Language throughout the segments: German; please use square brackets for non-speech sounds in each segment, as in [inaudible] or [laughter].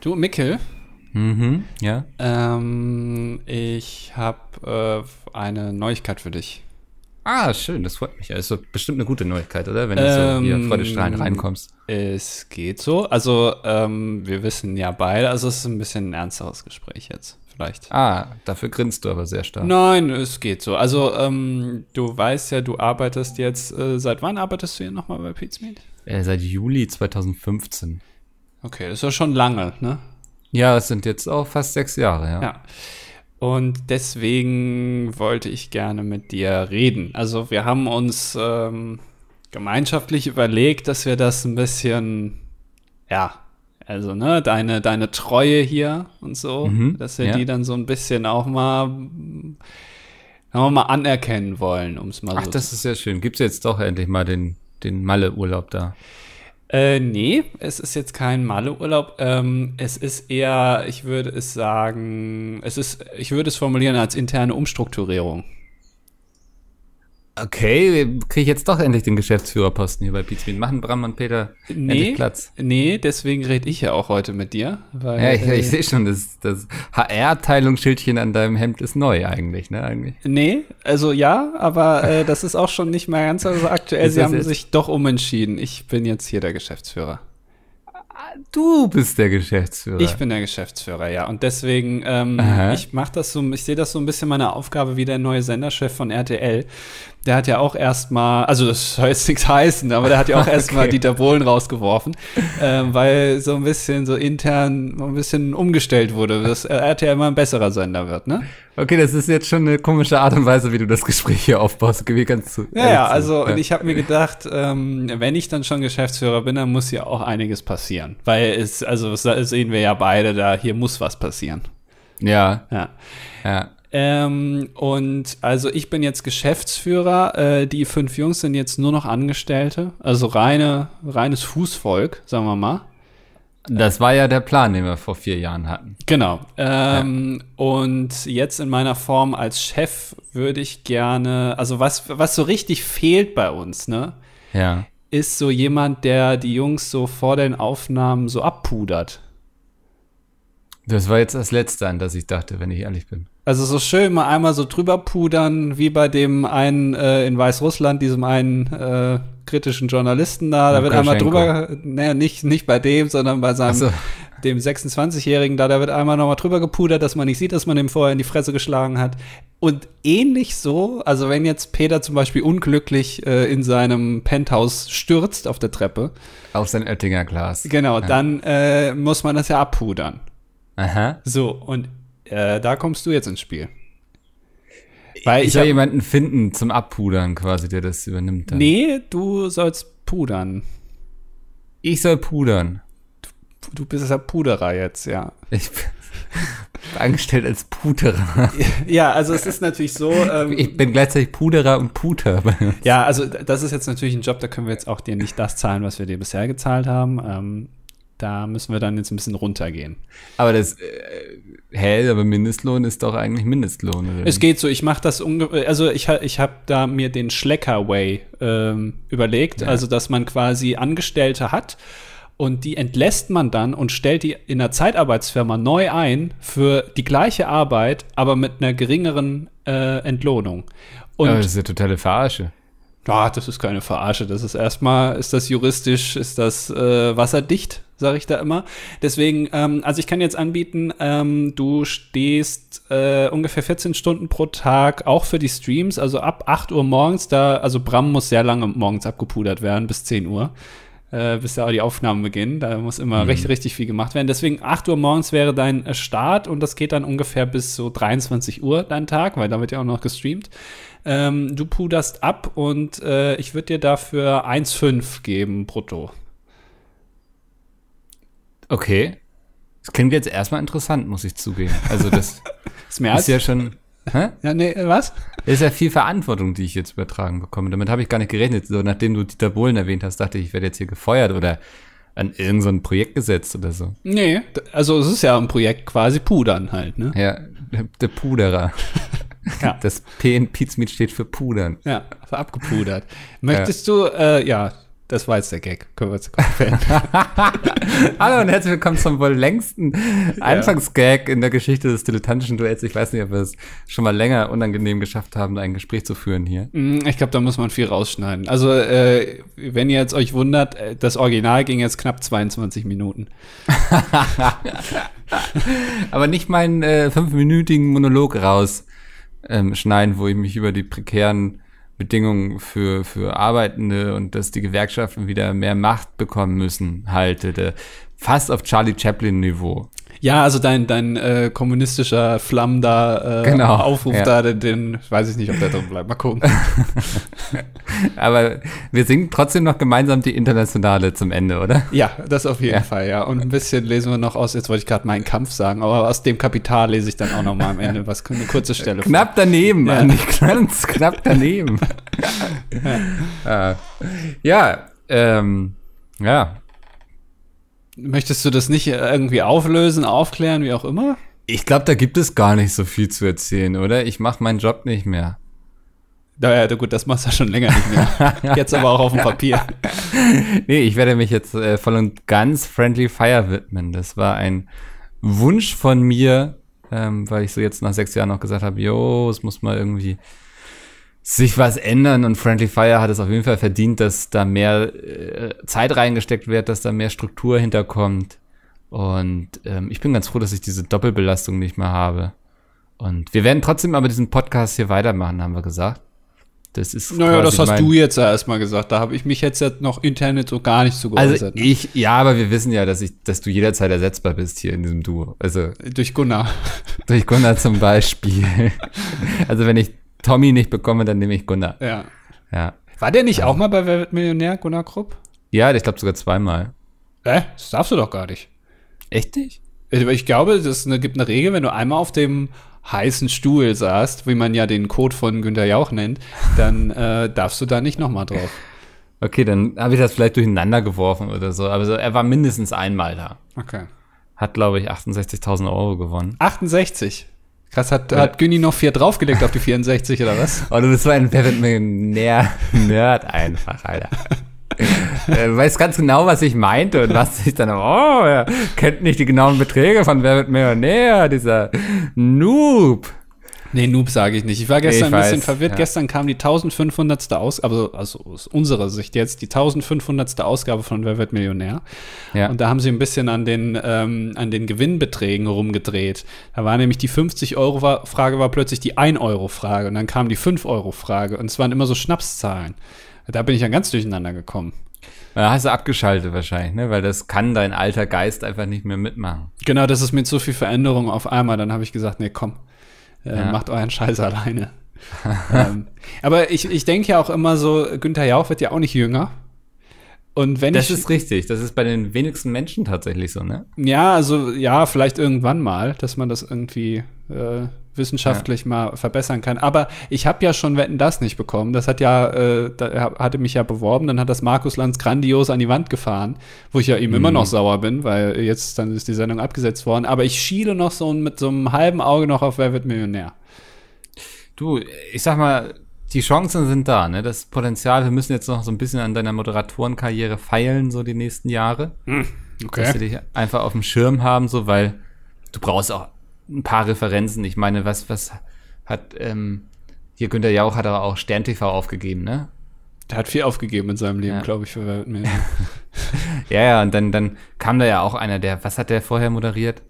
Du, Mickel, Mhm, ja. ähm, ich habe äh, eine Neuigkeit für dich. Ah, schön, das freut mich. Ja, ist doch bestimmt eine gute Neuigkeit, oder? Wenn du so hier Ähm, freudestrahlend reinkommst. Es geht so. Also, ähm, wir wissen ja beide, also es ist ein bisschen ein ernsteres Gespräch jetzt, vielleicht. Ah, dafür grinst du aber sehr stark. Nein, es geht so. Also, ähm, du weißt ja, du arbeitest jetzt, äh, seit wann arbeitest du hier nochmal bei Pizmeet? Äh, seit Juli 2015. Okay, das ist ja schon lange, ne? Ja, es sind jetzt auch fast sechs Jahre, ja. Ja. Und deswegen wollte ich gerne mit dir reden. Also wir haben uns ähm, gemeinschaftlich überlegt, dass wir das ein bisschen, ja, also ne, deine, deine Treue hier und so, Mhm, dass wir ja. die dann so ein bisschen auch mal, wir mal anerkennen wollen, um es mal Ach, so das ist sehr schön. Gibt's jetzt doch endlich mal den, den Malle-Urlaub da? Äh, nee, es ist jetzt kein Malle-Urlaub. Ähm, es ist eher, ich würde es sagen, es ist, ich würde es formulieren als interne Umstrukturierung. Okay, kriege ich jetzt doch endlich den Geschäftsführerposten hier bei Pizmeet. Machen Bram und Peter Nee, endlich Platz. nee, deswegen rede ich ja auch heute mit dir. Weil, Ja, ich, äh, ich sehe schon, das, das HR-Teilungsschildchen an deinem Hemd ist neu eigentlich, ne? Eigentlich. Nee, also ja, aber äh, das ist auch schon nicht mehr ganz so aktuell. Ist Sie haben jetzt- sich doch umentschieden. Ich bin jetzt hier der Geschäftsführer. Du bist der Geschäftsführer. Ich bin der Geschäftsführer, ja. Und deswegen, ähm, ich mache das so, ich sehe das so ein bisschen meine Aufgabe wie der neue Senderchef von RTL. Der hat ja auch erstmal, also das [laughs] soll jetzt nichts heißen, aber der hat ja auch [laughs] erstmal Okay. Dieter Bohlen rausgeworfen, ähm, weil so ein bisschen so intern so ein bisschen umgestellt wurde, dass RTL immer ein besserer Sender wird, ne? Okay, das ist jetzt schon eine komische Art und Weise, wie du das Gespräch hier aufbaust. Gebe ich ganz zu. Ja, ja, also Ja. und ich habe mir gedacht, ähm, wenn ich dann schon Geschäftsführer bin, dann muss ja auch einiges passieren. Weil es, also das sehen wir ja beide, da hier muss was passieren. Ja, Ja. ja. Ähm, und also ich bin jetzt Geschäftsführer, äh, die fünf Jungs sind jetzt nur noch Angestellte, also reine, reines Fußvolk, sagen wir mal. Das war ja der Plan, den wir vor vier Jahren hatten. Genau. Ähm, Und jetzt in meiner Form als Chef würde ich gerne, also was, was so richtig fehlt bei uns, ne, Ja. ist so jemand, der die Jungs so vor den Aufnahmen so abpudert. Das war jetzt das Letzte, an das ich dachte, wenn ich ehrlich bin. Also so schön mal einmal so drüber pudern, wie bei dem einen äh, in Weißrussland, diesem einen äh, kritischen Journalisten da. Da wird einmal drüber, naja, nicht, nicht bei dem, sondern bei seinem, so. dem 26-Jährigen da, da wird einmal nochmal drüber gepudert, dass man nicht sieht, dass man ihm vorher in die Fresse geschlagen hat. Und ähnlich so, also wenn jetzt Peter zum Beispiel unglücklich äh, in seinem Penthouse stürzt auf der Treppe, Auf sein Oettinger Glas. genau, dann äh, muss man das ja abpudern. Aha. So, und äh, da kommst du jetzt ins Spiel. Weil Ich soll jemanden finden zum Abpudern quasi, der das übernimmt. Dann. Nee, du sollst pudern. Ich soll pudern. Du bist ja Puderer jetzt, ja. Ich [laughs] bin angestellt als Puderer. [laughs] Ja, also es ist natürlich so. Ähm, Ich bin gleichzeitig Puderer und Puter. ja, also das ist jetzt natürlich ein Job, da können wir jetzt auch dir nicht das zahlen, was wir dir bisher gezahlt haben. Ähm, da müssen wir dann jetzt ein bisschen runtergehen. Aber das, äh, hä, aber Mindestlohn ist doch eigentlich Mindestlohn. Oder? Es geht so, ich mache das ungefähr, also ich, ich habe da mir den Schlecker-Way ähm, überlegt, Ja. also dass man quasi Angestellte hat und die entlässt man dann und stellt die in einer Zeitarbeitsfirma neu ein für die gleiche Arbeit, aber mit einer geringeren äh, Entlohnung. Und aber das ist ja totale Verarsche. Ah, das ist keine Verarsche. Das ist erstmal, ist das juristisch, ist das äh, wasserdicht, sage ich da immer. Deswegen, ähm, also ich kann jetzt anbieten, ähm, du stehst äh, ungefähr 14 Stunden pro Tag auch für die Streams, also ab 8 Uhr morgens, da, also Bram muss sehr lange morgens abgepudert werden, bis 10 Uhr. Äh, bis da die Aufnahmen beginnen. Da muss immer richtig, richtig viel gemacht werden. Deswegen 8 Uhr morgens wäre dein äh, Start und das geht dann ungefähr bis so 23 Uhr dein Tag, weil da wird ja auch noch gestreamt. Ähm, du puderst ab und äh, ich würde dir dafür 1,5 geben brutto. Okay. Das klingt jetzt erstmal interessant, muss ich zugeben. Also das [laughs] Ist mehr als. ist ja schon, hä? ja, nee, äh, was? Das ist ja viel Verantwortung, die ich jetzt übertragen bekomme. Damit habe ich gar nicht gerechnet. So, nachdem du Dieter Bohlen erwähnt hast, dachte ich, ich werde jetzt hier gefeuert oder an irgendein so Projekt gesetzt oder so. Nee, also es ist ja ein Projekt quasi pudern halt, ne? Ja, der, der Puderer. [laughs] Ja. Das P in Pizmeet steht für Pudern. Ja, für abgepudert. Möchtest du, äh, ja, Das war jetzt der Gag. Können wir jetzt. [laughs] Hallo und herzlich willkommen zum wohl längsten Anfangsgag in der Geschichte des dilettantischen Duells. Ich weiß nicht, ob wir es schon mal länger unangenehm geschafft haben, ein Gespräch zu führen hier. Mm, Ich glaube, da muss man viel rausschneiden. Also, äh, wenn ihr jetzt euch wundert, äh, das Original ging jetzt knapp 22 Minuten. [laughs] Aber nicht meinen äh, fünfminütigen Monolog raus ähm, schneiden, wo ich mich über die prekären Bedingungen für, für Arbeitende und dass die Gewerkschaften wieder mehr Macht bekommen müssen, halte. Der, fast auf Charlie Chaplin-Niveau. Ja, also dein, dein äh, kommunistischer Flamm da, äh, Genau, Aufruf ja. da, den, den weiß ich nicht, ob der drin bleibt. Mal gucken. [laughs] Aber wir singen trotzdem noch gemeinsam die Internationale zum Ende, oder? ja, das auf jeden Ja. Fall, ja. Und ein bisschen lesen wir noch aus, jetzt wollte ich gerade meinen Kampf sagen, aber aus dem Kapital lese ich dann auch noch mal am Ende was, eine kurze Stelle. vor. Knapp daneben, Ja. Andi, ganz knapp daneben. [laughs] ja, ja, ähm, ja. Möchtest du das nicht irgendwie auflösen, aufklären, wie auch immer? Ich glaube, da gibt es gar nicht so viel zu erzählen, oder? Ich mache meinen Job nicht mehr. Naja, gut, das machst du ja schon länger nicht mehr. [laughs] Jetzt aber auch auf dem Papier. [laughs] Nee, ich werde mich jetzt äh, voll und ganz Friendly Fire widmen. Das war ein Wunsch von mir, ähm, weil ich so jetzt nach sechs Jahren noch gesagt habe, jo, es muss mal irgendwie sich was ändern und Friendly Fire hat es auf jeden Fall verdient, dass da mehr äh, Zeit reingesteckt wird, dass da mehr Struktur hinterkommt. Und ähm, ich bin ganz froh, dass ich diese Doppelbelastung nicht mehr habe. Und wir werden trotzdem aber diesen Podcast hier weitermachen, haben wir gesagt. Das ist Naja, das hast du jetzt ja erstmal gesagt. Da habe ich mich jetzt ja noch Internet so gar nicht so Also geäußert. ne? ich, ja, aber wir wissen ja, dass ich, dass du jederzeit ersetzbar bist hier in diesem Duo. Also Durch Gunnar. durch Gunnar zum Beispiel. [laughs] also wenn ich Tommy nicht bekomme, dann nehme ich Gunnar. Ja. Ja. War der nicht auch mal bei Wer wird Millionär, Gunnar Krupp? Ja, ich glaube sogar zweimal. Hä? Das darfst du doch gar nicht. Echt nicht? Ich glaube, es gibt eine Regel, wenn du einmal auf dem heißen Stuhl saßt, wie man ja den Code von Günter Jauch nennt, dann [laughs] äh, darfst du da nicht nochmal drauf. Okay, dann habe ich das vielleicht durcheinander geworfen oder so. Aber so, er war mindestens einmal da. Okay. Hat, glaube ich, 68.000 Euro gewonnen. 68. Krass, hat, hat Günni noch vier draufgelegt auf die 64 oder was? Oh, du bist so ein Wer wird Millionär-Nerd einfach, Alter. Äh, Du weißt ganz genau, was ich meinte und was ich dann, oh, er kennt nicht die genauen Beträge von Wer wird Millionär, dieser Noob. Nee, Noob sage ich nicht. Ich war gestern ich ein bisschen weiß, verwirrt. ja. Gestern kam die 1500. Ausgabe, also, also aus unserer Sicht jetzt, die 1500. Ausgabe von Wer wird Millionär. Ja. Und da haben sie ein bisschen an den, ähm, an den Gewinnbeträgen rumgedreht. Da war nämlich die 50-Euro-Frage war plötzlich die 1-Euro-Frage und dann kam die 5-Euro-Frage und es waren immer so Schnapszahlen. Da bin ich ja ganz durcheinander gekommen. Da hast du abgeschaltet wahrscheinlich, ne? Weil das kann dein alter Geist einfach nicht mehr mitmachen. Genau, das ist mit so viel Veränderung auf einmal. Dann habe ich gesagt, nee, komm, äh, Ja. macht euren Scheiß [laughs] alleine. ähm, aber ich, ich denke ja auch immer so, Günther Jauch wird ja auch nicht jünger. Und wenn Das ich, ist richtig. Das ist bei den wenigsten Menschen tatsächlich so, ne? ja, also ja, vielleicht irgendwann mal, dass man das irgendwie äh, wissenschaftlich mal verbessern kann. Aber ich habe ja schon Wetten das nicht bekommen. Das hat ja, äh, da, hatte mich ja beworben. Dann hat das Markus Lanz grandios an die Wand gefahren, wo ich ja ihm immer noch sauer bin, weil jetzt dann ist die Sendung abgesetzt worden. Aber ich schiele noch so mit so einem halben Auge noch auf Wer wird Millionär. Du, ich sag mal, die Chancen sind da, ne? Das Potenzial, wir müssen jetzt noch so ein bisschen an deiner Moderatorenkarriere feilen, so die nächsten Jahre. Dass wir dich einfach auf dem Schirm haben, so, weil du brauchst auch ein paar Referenzen. Ich meine, was, was hat, ähm, hier Günther Jauch hat aber auch Stern TV aufgegeben, ne? Der hat viel aufgegeben in seinem Leben, Ja. glaube ich, wird Millionär. [laughs] Ja, ja, und dann, dann kam da ja auch einer, der, was hat der vorher moderiert?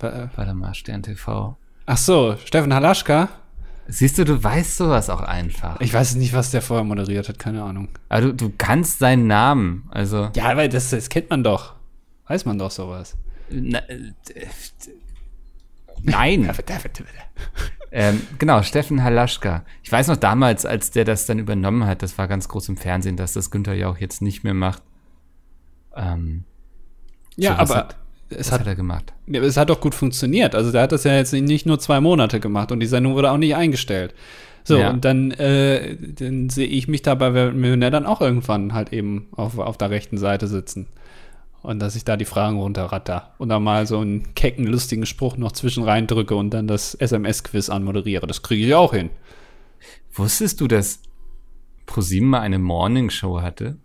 Wa- Warte mal, Stern TV. Ach so, Steffen Halaschka. Siehst du, du weißt sowas auch einfach. Ich weiß nicht, was der vorher moderiert hat, keine Ahnung. Aber du, du kannst seinen Namen, also. Ja, aber das, das kennt man doch. Weiß man doch sowas. Na, äh, nein. [laughs] ähm, genau, Steffen Halaschka. Ich weiß noch damals, als der das dann übernommen hat, das war ganz groß im Fernsehen, dass das Günther Jauch jetzt nicht mehr macht. Ähm, Ja, aber hat- es hat, hat er gemacht? ja, es hat doch gut funktioniert. Also der hat das ja jetzt nicht nur zwei Monate gemacht und die Sendung wurde auch nicht eingestellt. So, Ja. und dann, äh, dann sehe ich mich da bei Millionär dann auch irgendwann halt eben auf, auf der rechten Seite sitzen. Und dass ich da die Fragen runterratter und dann mal so einen kecken, lustigen Spruch noch zwischen reindrücke und dann das SMS-Quiz anmoderiere. Das kriege ich auch hin. Wusstest du, dass ProSieben mal eine Morning-Show hatte?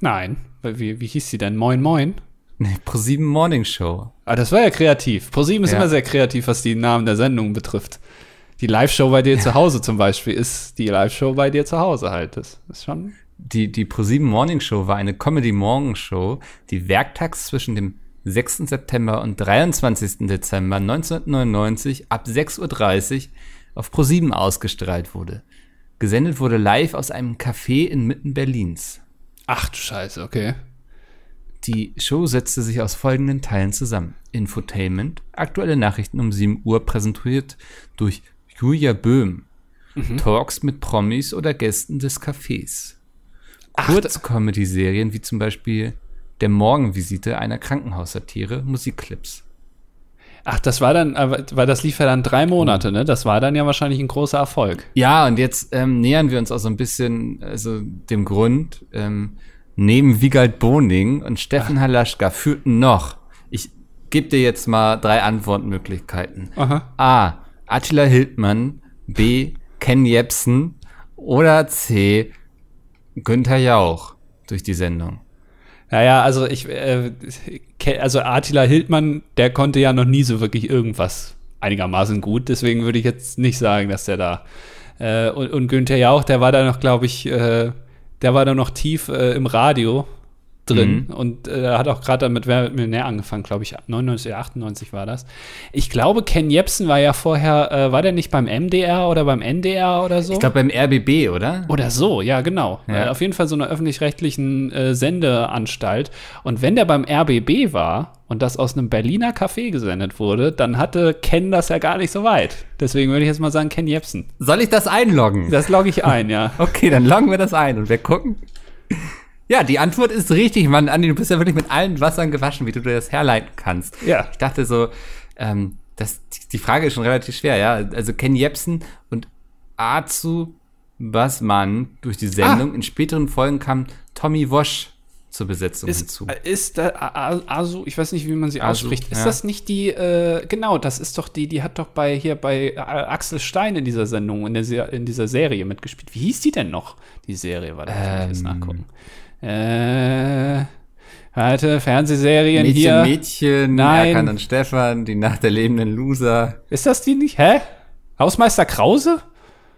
Nein. Wie, wie hieß sie denn? Moin Moin? Nee, ProSieben Morning Show. Ah, das war ja kreativ. ProSieben ist Ja. immer sehr kreativ, was die Namen der Sendungen betrifft. Die Live-Show bei dir [laughs] zu Hause zum Beispiel ist die Live-Show bei dir zu Hause halt. Das ist schon. Die, die ProSieben Morning Show war eine Comedy-Morgen-Show, die werktags zwischen dem 6. September und 23. Dezember 1999 ab 6.30 Uhr auf ProSieben ausgestrahlt wurde. Gesendet wurde live aus einem Café inmitten Berlins. Ach du Scheiße, okay. Die Show setzte sich aus folgenden Teilen zusammen. Infotainment, aktuelle Nachrichten um 7 Uhr präsentiert durch Julia Böhm. Talks mit Promis oder Gästen des Cafés. Ach, Kurz-Comedy-Serien wie zum Beispiel Der Morgenvisite einer Krankenhaussatire, Musikclips. Ach, das war dann, aber- weil das lief ja dann drei Monate, ne? Das war dann ja wahrscheinlich ein großer Erfolg. Ja, und jetzt ähm, nähern wir uns auch so ein bisschen also dem Grund. Ähm, neben Wiegald Boning und Steffen Halaschka führten noch, ich gebe dir jetzt mal drei Antwortmöglichkeiten. Aha. A. Attila Hildmann. B. Ken Jebsen. Oder C. Günther Jauch durch die Sendung. Naja, also ich, äh, also Attila Hildmann, der konnte ja noch nie so wirklich irgendwas einigermaßen gut, deswegen würde ich jetzt nicht sagen, dass der da äh, und, und Günther Jauch, der war da noch, glaube ich, äh, der war da noch tief äh, im Radio drin und äh, hat auch gerade damit Wer Millionär angefangen, glaube ich, 99 oder 98 war das. Ich glaube, Ken Jebsen war ja vorher, äh, war der nicht beim MDR oder beim NDR oder so? Ich glaube beim RBB, oder? Oder so, ja, genau. Ja. Äh, auf jeden Fall so einer öffentlich-rechtlichen äh, Sendeanstalt. Und wenn der beim RBB war und das aus einem Berliner Café gesendet wurde, dann hatte Ken das ja gar nicht so weit. Deswegen würde ich jetzt mal sagen, Ken Jebsen. Soll ich das einloggen? Das logge ich ein, ja. [laughs] Okay, dann loggen wir das ein und wir gucken. Ja, die Antwort ist richtig, Mann. Andi, du bist ja wirklich mit allen Wassern gewaschen, wie du dir das herleiten kannst. Ja. Ich dachte so, ähm, das, die Frage ist schon relativ schwer, ja. Also Ken Jebsen und Azu Basman durch die Sendung. In späteren Folgen kam Tommy Wosch zur Besetzung Ist, hinzu. äh, ist da, A- A- Asu, ich weiß nicht, wie man sie ausspricht. Ist ja. das nicht die, äh, genau, das ist doch die, die hat doch bei, hier bei äh, Axel Stein in dieser Sendung, in, der, in dieser Serie mitgespielt. Wie hieß die denn noch, die Serie? Warte, kann ich jetzt Ähm. nachgucken. Äh, warte, Fernsehserien Mädchen, hier. Mädchen, Nein. Erkan und Stefan, die Nacht der lebenden Loser. Ist das die nicht? Hä? Hausmeister Krause?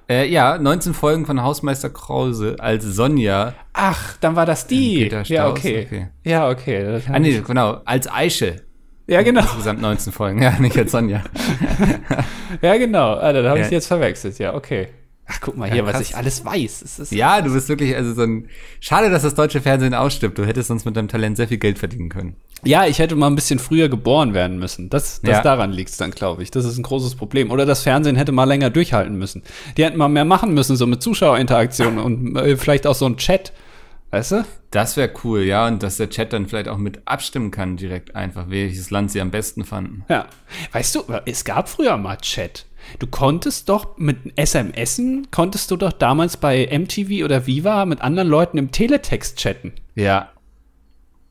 Äh, ja, 19 Folgen von Hausmeister Krause als Sonja. Ach, dann war das die. Peter ja, okay. okay. Ja, okay. Ah, nee, genau, als Aische. Ja, genau. Insgesamt 19 Folgen, [laughs] ja, nicht als Sonja. [laughs] Ja, genau. Alter, da habe ich Ja. sie jetzt verwechselt. Ja, okay. Ach, guck mal hier, Ja, was krass. ich alles weiß. Es ist Ja, du bist wirklich, also so ein, schade, dass das deutsche Fernsehen ausstirbt. Du hättest sonst mit deinem Talent sehr viel Geld verdienen können. Ja, ich hätte mal ein bisschen früher geboren werden müssen. Das, das Ja. daran liegt's dann, glaube ich. Das ist ein großes Problem. Oder das Fernsehen hätte mal länger durchhalten müssen. Die hätten mal mehr machen müssen, so mit Zuschauerinteraktion und äh, vielleicht auch so ein Chat. Weißt du? Das wäre cool, ja, und dass der Chat dann vielleicht auch mit abstimmen kann direkt einfach, welches Land sie am besten fanden. Ja. Weißt du, es gab früher mal Chat. Du konntest doch mit SMSen, konntest du doch damals bei MTV oder Viva mit anderen Leuten im Teletext chatten. Ja,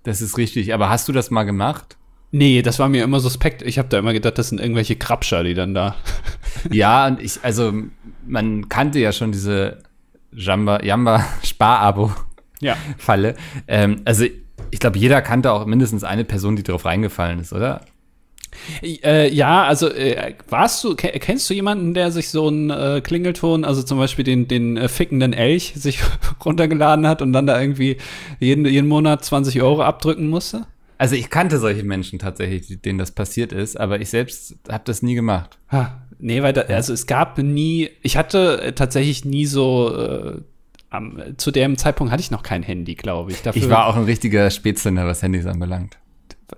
das ist richtig. Aber hast du das mal gemacht? Nee, das war mir immer suspekt. Ich habe da immer gedacht, das sind irgendwelche Krabscher, die dann da. [laughs] Ja, und ich, also, man kannte ja schon diese Jamba, Jamba [laughs] Spar-Abo. Ja. Falle. Ähm, also ich glaube, jeder kannte auch mindestens eine Person, die drauf reingefallen ist, oder? Äh, ja, also äh, warst du, ke- kennst du jemanden, der sich so einen äh, Klingelton, also zum Beispiel den, den äh, fickenden Elch, [laughs] sich runtergeladen hat und dann da irgendwie jeden, jeden Monat 20 Euro abdrücken musste? Also ich kannte solche Menschen tatsächlich, denen das passiert ist, aber ich selbst habe das nie gemacht. Ha, nee, weil da, also es gab nie, ich hatte äh, tatsächlich nie so, äh, am, zu dem Zeitpunkt hatte ich noch kein Handy, glaube ich. Dafür, Ich war auch ein richtiger Spätzünder, was Handys anbelangt.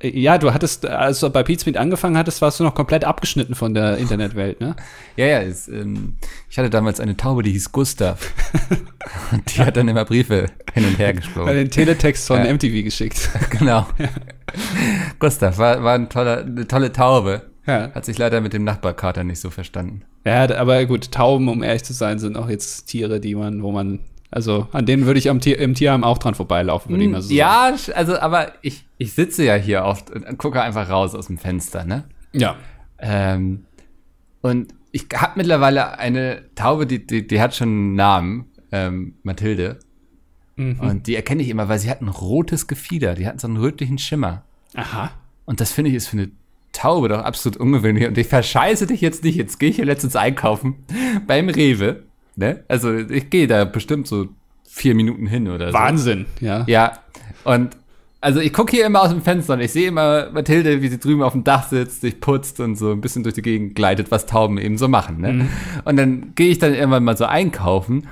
Ja, du hattest, als du bei Pizmeet angefangen hattest, warst du noch komplett abgeschnitten von der Internetwelt, ne? [laughs] Ja, ja, es, ähm, ich hatte damals eine Taube, die hieß Gustav. [laughs] Und die hat dann immer Briefe hin und her gesprochen. den Teletext von Ja. MTV geschickt. [laughs] genau. Gustav war, war ein toller, eine tolle Taube. Ja. Hat sich leider mit dem Nachbarkater nicht so verstanden. Ja, aber gut, Tauben, um ehrlich zu sein, sind auch jetzt Tiere, die man, wo man, also an denen würde ich am Tier, im Tierheim auch dran vorbeilaufen, würde ich mal so sagen. ja, also, aber ich, ich sitze ja hier oft und gucke einfach raus aus dem Fenster, ne? Ja. Ähm, und ich habe mittlerweile eine Taube, die, die, die hat schon einen Namen. ähm, Mathilde. Mhm. Und die erkenne ich immer, weil sie hat ein rotes Gefieder. Die hat so einen rötlichen Schimmer. Aha. Und das finde ich ist für eine Taube doch absolut ungewöhnlich. Und ich verscheiße dich jetzt nicht. Jetzt gehe ich hier letztens einkaufen beim Rewe. Ne? Also ich gehe da bestimmt so vier Minuten hin oder so. Wahnsinn, ja. Ja. Und also ich gucke hier immer aus dem Fenster und ich sehe immer Mathilde, wie sie drüben auf dem Dach sitzt, sich putzt und so ein bisschen durch die Gegend gleitet, was Tauben eben so machen. Ne? Und dann gehe ich dann irgendwann mal so einkaufen.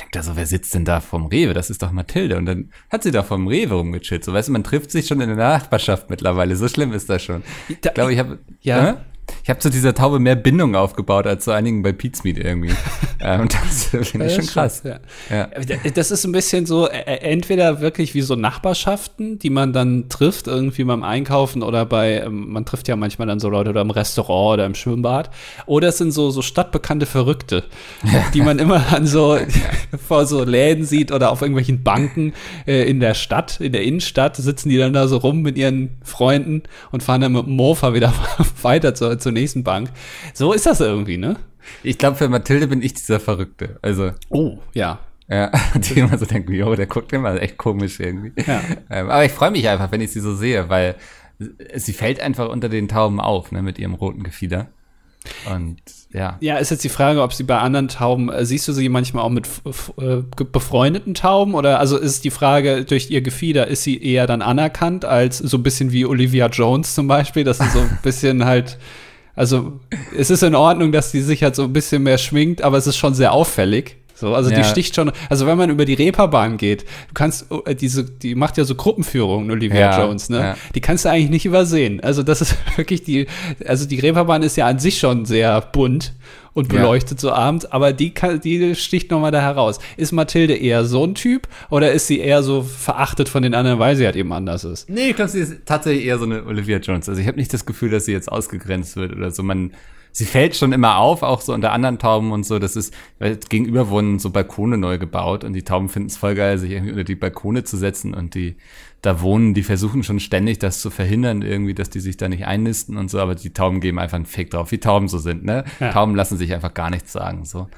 Denkt da so, wer sitzt denn da vom Rewe? Das ist doch Mathilde. Und dann hat sie da vom Rewe rumgechillt. So, weißt du, man trifft sich schon in der Nachbarschaft mittlerweile. So schlimm ist das schon. Ich glaube, ich habe Ja. Äh? Ich habe zu dieser Taube mehr Bindung aufgebaut als zu einigen bei Meat irgendwie. [laughs] ähm, das finde ich schon krass. Ja. Ja. Das ist ein bisschen so, äh, entweder wirklich wie so Nachbarschaften, die man dann trifft, irgendwie beim Einkaufen oder bei, ähm, man trifft ja manchmal dann so Leute oder im Restaurant oder im Schwimmbad. Oder es sind so, so stadtbekannte Verrückte, [laughs] die man immer an so, [laughs] vor so Läden sieht oder auf irgendwelchen Banken äh, in der Stadt, in der Innenstadt, sitzen die dann da so rum mit ihren Freunden und fahren dann mit dem Mofa wieder weiter zur, zur nächsten Bank. So ist das irgendwie, ne? Ich glaube, für Mathilde bin ich dieser Verrückte. Also, Oh, ja. ja, [laughs] die immer so denken, jo, der guckt immer echt komisch irgendwie. Ja. Ähm, aber ich freue mich einfach, wenn ich sie so sehe, weil sie fällt einfach unter den Tauben auf, ne, mit ihrem roten Gefieder. Und ja. Ja, ist jetzt die Frage, ob sie bei anderen Tauben, äh, siehst du sie manchmal auch mit äh, befreundeten Tauben? Oder also ist die Frage, durch ihr Gefieder, ist sie eher dann anerkannt als so ein bisschen wie Olivia Jones zum Beispiel, dass sie so ein [laughs] bisschen halt, also es ist in Ordnung, dass die sich halt so ein bisschen mehr schminkt, aber es ist schon sehr auffällig. So, also die Ja. sticht schon, also wenn man über die Reeperbahn geht, du kannst, äh, diese, die macht ja so Gruppenführungen, Olivia Ja, Jones, ne? ja. Die kannst du eigentlich nicht übersehen. Also das ist [laughs] wirklich die, also die Reeperbahn ist ja an sich schon sehr bunt und beleuchtet so abends, aber die kann, die sticht noch mal da heraus. Ist Mathilde eher so ein Typ oder ist sie eher so verachtet von den anderen, weil sie halt eben anders ist? Nee, ich glaube, sie ist tatsächlich eher so eine Olivia Jones. Also ich habe nicht das Gefühl, dass sie jetzt ausgegrenzt wird oder so. Man, sie fällt schon immer auf, auch so unter anderen Tauben und so. Das ist, weil gegenüber wurden so Balkone neu gebaut und die Tauben finden es voll geil, sich irgendwie unter die Balkone zu setzen und die da wohnen, die versuchen schon ständig das zu verhindern, irgendwie, dass die sich da nicht einnisten und so, aber die Tauben geben einfach einen Fick drauf, wie Tauben so sind, ne? Ja. Tauben lassen sich einfach gar nichts sagen, so.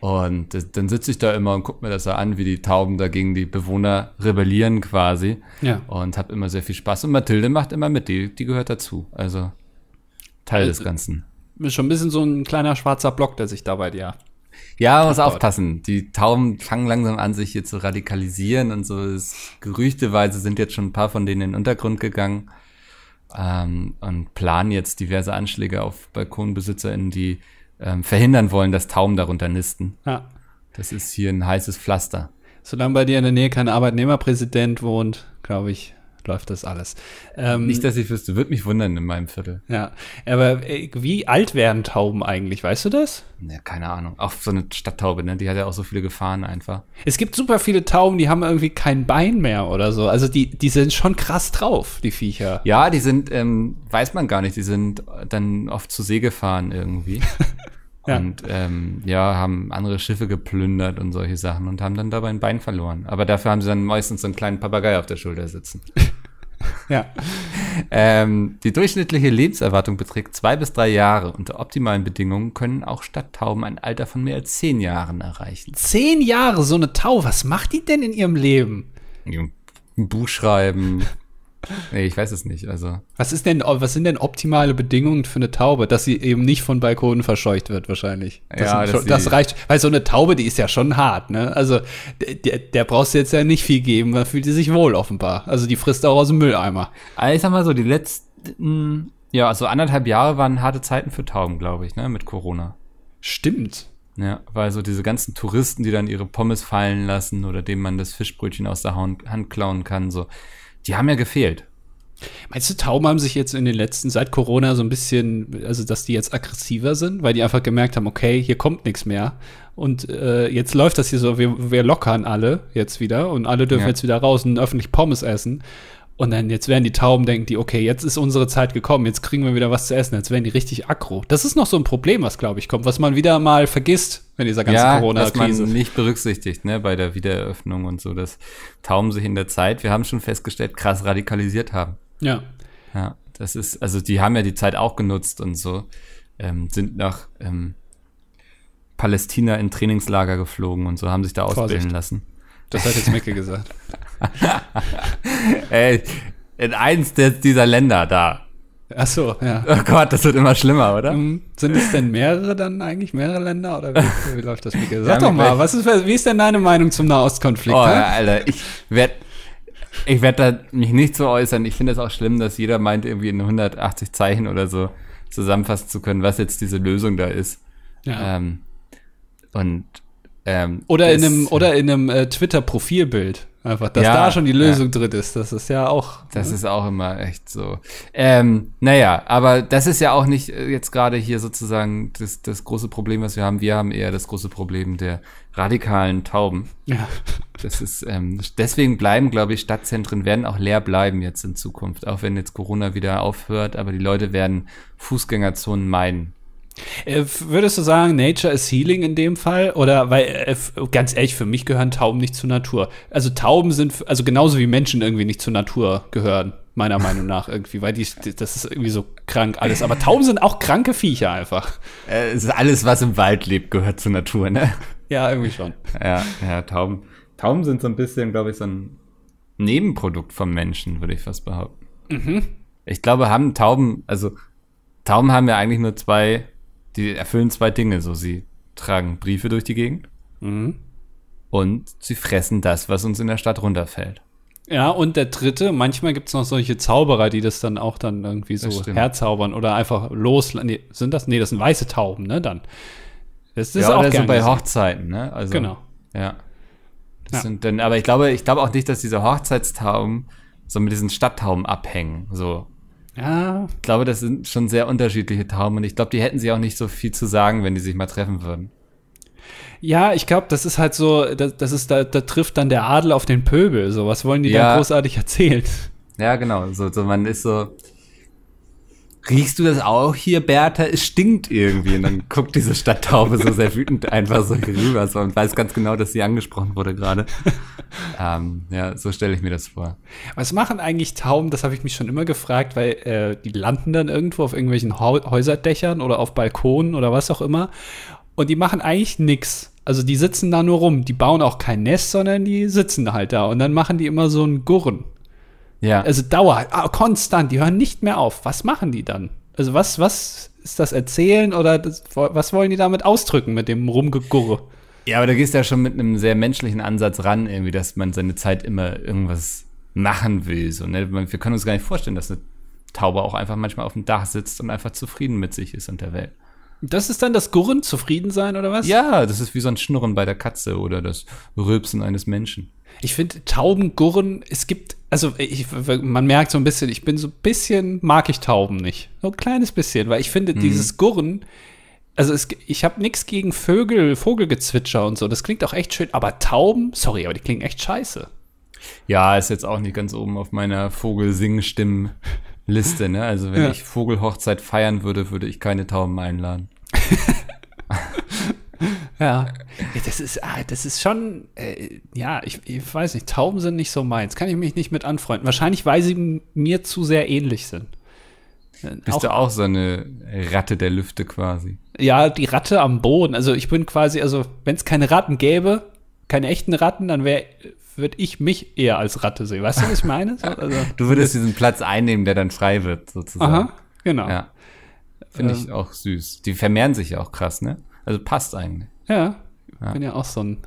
Und das, dann sitze ich da immer und gucke mir das so an, wie die Tauben da gegen die Bewohner rebellieren quasi. Ja. Und habe immer sehr viel Spaß. Und Mathilde macht immer mit, die, die gehört dazu. Also Teil des Also- Ganzen. Ist schon ein bisschen so ein kleiner schwarzer Block, der sich da bei dir. Ja, muss aufpassen. Die Tauben fangen langsam an, sich hier zu radikalisieren und so. Es, gerüchteweise sind jetzt schon ein paar von denen in den Untergrund gegangen ähm, und planen jetzt diverse Anschläge auf BalkonbesitzerInnen, die ähm, verhindern wollen, dass Tauben darunter nisten. Ja. Das ist hier ein heißes Pflaster. Solange bei dir in der Nähe kein Arbeitnehmerpräsident wohnt, glaube ich, läuft das alles. Ähm, Nicht, dass ich wüsste, würde mich wundern in meinem Viertel. ja, aber äh, wie alt werden Tauben eigentlich? Weißt du das? Ja, keine Ahnung. Auch so eine Stadttaube, ne? Die hat ja auch so viele Gefahren einfach. Es gibt super viele Tauben, die haben irgendwie kein Bein mehr oder so. Also die, die sind schon krass drauf, die Viecher. Ja, die sind, ähm, weiß man gar nicht, die sind dann oft zu See gefahren irgendwie. [laughs] Ja. Und ähm, ja, haben andere Schiffe geplündert und solche Sachen und haben dann dabei ein Bein verloren. Aber dafür haben sie dann meistens so einen kleinen Papagei auf der Schulter sitzen. [laughs] Ja. ähm, die durchschnittliche Lebenserwartung beträgt zwei bis drei Jahre. Unter optimalen Bedingungen können auch Stadttauben ein Alter von mehr als zehn Jahren erreichen. Zehn Jahre so eine Taube, was macht die denn in ihrem Leben? Ein Buch schreiben. Nee, ich weiß es nicht. Also Was ist denn, was sind denn optimale Bedingungen für eine Taube, dass sie eben nicht von Balkonen verscheucht wird, wahrscheinlich? Das, Ja, schon, das reicht, weil so eine Taube, die ist ja schon hart, ne? Also, der, der brauchst du jetzt ja nicht viel geben, da fühlt sie sich wohl offenbar. Also, die frisst auch aus dem Mülleimer. Also ich sag mal so, die letzten, ja, also anderthalb Jahre waren harte Zeiten für Tauben, glaube ich, ne, mit Corona. Stimmt. Ja, weil so diese ganzen Touristen, die dann ihre Pommes fallen lassen oder dem man das Fischbrötchen aus der Hand klauen kann, so, die haben ja gefehlt. Meinst du, Tauben haben sich jetzt in den letzten, seit Corona so ein bisschen, also dass die jetzt aggressiver sind, weil die einfach gemerkt haben, okay, hier kommt nichts mehr. Und äh, jetzt läuft das hier so, wir, wir lockern alle jetzt wieder und alle dürfen Ja. jetzt wieder raus und öffentlich Pommes essen. Und dann jetzt werden die Tauben, denken die, okay, jetzt ist unsere Zeit gekommen, jetzt kriegen wir wieder was zu essen, jetzt werden die richtig aggro. Das ist noch so ein Problem, was, glaube ich, kommt, was man wieder mal vergisst, wenn dieser ganzen ja, Corona-Krise. man nicht berücksichtigt, ne, bei der Wiedereröffnung und so, dass Tauben sich in der Zeit, wir haben schon festgestellt, krass radikalisiert haben. Ja. Ja, das ist, also die haben ja die Zeit auch genutzt und so, ähm, sind nach ähm, Palästina in Trainingslager geflogen und so, haben sich da ausbilden Vorsicht. lassen. Das hat jetzt Mecke gesagt. [laughs] [laughs] Ey, in eins dieser Länder da. Ach so, ja. Oh Gott, das wird immer schlimmer, oder? Ähm, Sind es denn mehrere dann eigentlich, mehrere Länder? Oder wie, wie läuft das, Micke? Sag Ja, doch mal, was ist, wie ist denn deine Meinung zum Nahostkonflikt? Oh, ja, Alter, ich werde ich werd da mich nicht so äußern. Ich finde es auch schlimm, dass jeder meint, irgendwie in 180 Zeichen oder so zusammenfassen zu können, was jetzt diese Lösung da ist. Ja. Ähm, und ähm, Oder in einem, oder in einem äh, Twitter-Profilbild. Einfach, dass Ja, da schon die ja. Lösung drin ist. Das ist ja auch. Das ist auch immer echt so. Ähm, naja, aber das ist ja auch nicht äh, jetzt gerade hier sozusagen das, das große Problem, was wir haben. Wir haben eher das große Problem der radikalen Tauben. ja. Das ist, ähm, deswegen bleiben, glaube ich, Stadtzentren werden auch leer bleiben jetzt in Zukunft. Auch wenn jetzt Corona wieder aufhört, aber die Leute werden Fußgängerzonen meiden. Äh, würdest du sagen, Nature is Healing in dem Fall? Oder, weil, äh, ganz ehrlich, für mich gehören Tauben nicht zur Natur. Also Tauben sind, also genauso wie Menschen irgendwie nicht zur Natur gehören, meiner Meinung nach irgendwie, weil die, das ist irgendwie so krank alles. Aber Tauben sind auch kranke Viecher einfach. Äh, es ist alles, was im Wald lebt, gehört zur Natur, ne? Ja, irgendwie schon. Ja, ja, Tauben. Tauben sind so ein bisschen, glaube ich, so ein Nebenprodukt vom Menschen, würde ich fast behaupten. Ich glaube, haben Tauben, also Tauben haben ja eigentlich nur zwei, die erfüllen zwei Dinge. So, sie tragen Briefe durch die Gegend Mhm. und sie fressen das, was uns in der Stadt runterfällt. Ja, und der dritte, manchmal gibt es noch solche Zauberer, die das dann auch dann irgendwie so herzaubern oder einfach los. Nee, sind das? Nee, das sind weiße Tauben, ne? Dann. Das ist ja, auch so bei. Hochzeiten, ne? Also, Genau. Ja. Das Ja. sind dann, aber ich glaube, ich glaube auch nicht, dass diese Hochzeitstauben so mit diesen Stadttauben abhängen. So, Ja, Ich glaube, das sind schon sehr unterschiedliche Tauben und ich glaube, die hätten sich auch nicht so viel zu sagen, wenn die sich mal treffen würden. Ja, ich glaube, das ist halt so, das, das ist, da, da trifft dann der Adel auf den Pöbel. So, was wollen die Ja. da großartig erzählen? Ja, genau. So, so man ist so. Riechst du das auch hier, Bertha? Es stinkt irgendwie. Und dann guckt diese Stadttaube so sehr wütend einfach so rüber so, und weiß ganz genau, dass sie angesprochen wurde gerade. ähm, ja, so stelle ich mir das vor. Was machen eigentlich Tauben? Das habe ich mich schon immer gefragt, weil äh, die landen dann irgendwo auf irgendwelchen Häuserdächern oder auf Balkonen oder was auch immer. Und die machen eigentlich nix. Also die sitzen da nur rum. Die bauen auch kein Nest, sondern die sitzen halt da. Und dann machen die immer so ein Gurren. Ja. Also Dauer, ah, konstant, die hören nicht mehr auf. Was machen die dann? Also was, was ist das Erzählen oder das, was wollen die damit ausdrücken mit dem Rumgegurre? Ja, aber da gehst du ja schon mit einem sehr menschlichen Ansatz ran, irgendwie, dass man seine Zeit immer irgendwas machen will. So, ne? Wir können uns gar nicht vorstellen, dass eine Taube auch einfach manchmal auf dem Dach sitzt und einfach zufrieden mit sich ist und der Welt. Das ist dann das Gurren, zufrieden sein oder was? Ja, das ist wie so ein Schnurren bei der Katze oder das Rülpsen eines Menschen. Ich finde Tauben gurren, es gibt, also ich, man merkt so ein bisschen, ich bin so ein bisschen, mag ich Tauben nicht. So ein kleines bisschen, weil ich finde dieses Gurren, also es, ich habe nichts gegen Vögel, Vogelgezwitscher und so, das klingt auch echt schön, aber Tauben, sorry, aber die klingen echt scheiße. Ja, ist jetzt auch nicht ganz oben auf meiner Vogelsingen-Stimmen-Liste, ne? Also wenn Ja. ich Vogelhochzeit feiern würde, würde ich keine Tauben einladen. [laughs] Ja, das ist, ah, das ist schon, äh, ja, ich, ich weiß nicht, Tauben sind nicht so meins, kann ich mich nicht mit anfreunden. Wahrscheinlich, weil sie mir zu sehr ähnlich sind. Äh, Bist auch- du auch so eine Ratte der Lüfte quasi? Ja, die Ratte am Boden. Also ich bin quasi, also wenn es keine Ratten gäbe, keine echten Ratten, dann wäre würde ich mich eher als Ratte sehen. Weißt du, was ich meine? So, also, Du würdest diesen Platz einnehmen, der dann frei wird, sozusagen. aha, genau. Ja. Ja. Finde ich Ähm. auch süß. Die vermehren sich ja auch krass, ne? Also passt eigentlich. ja, bin ja auch so ein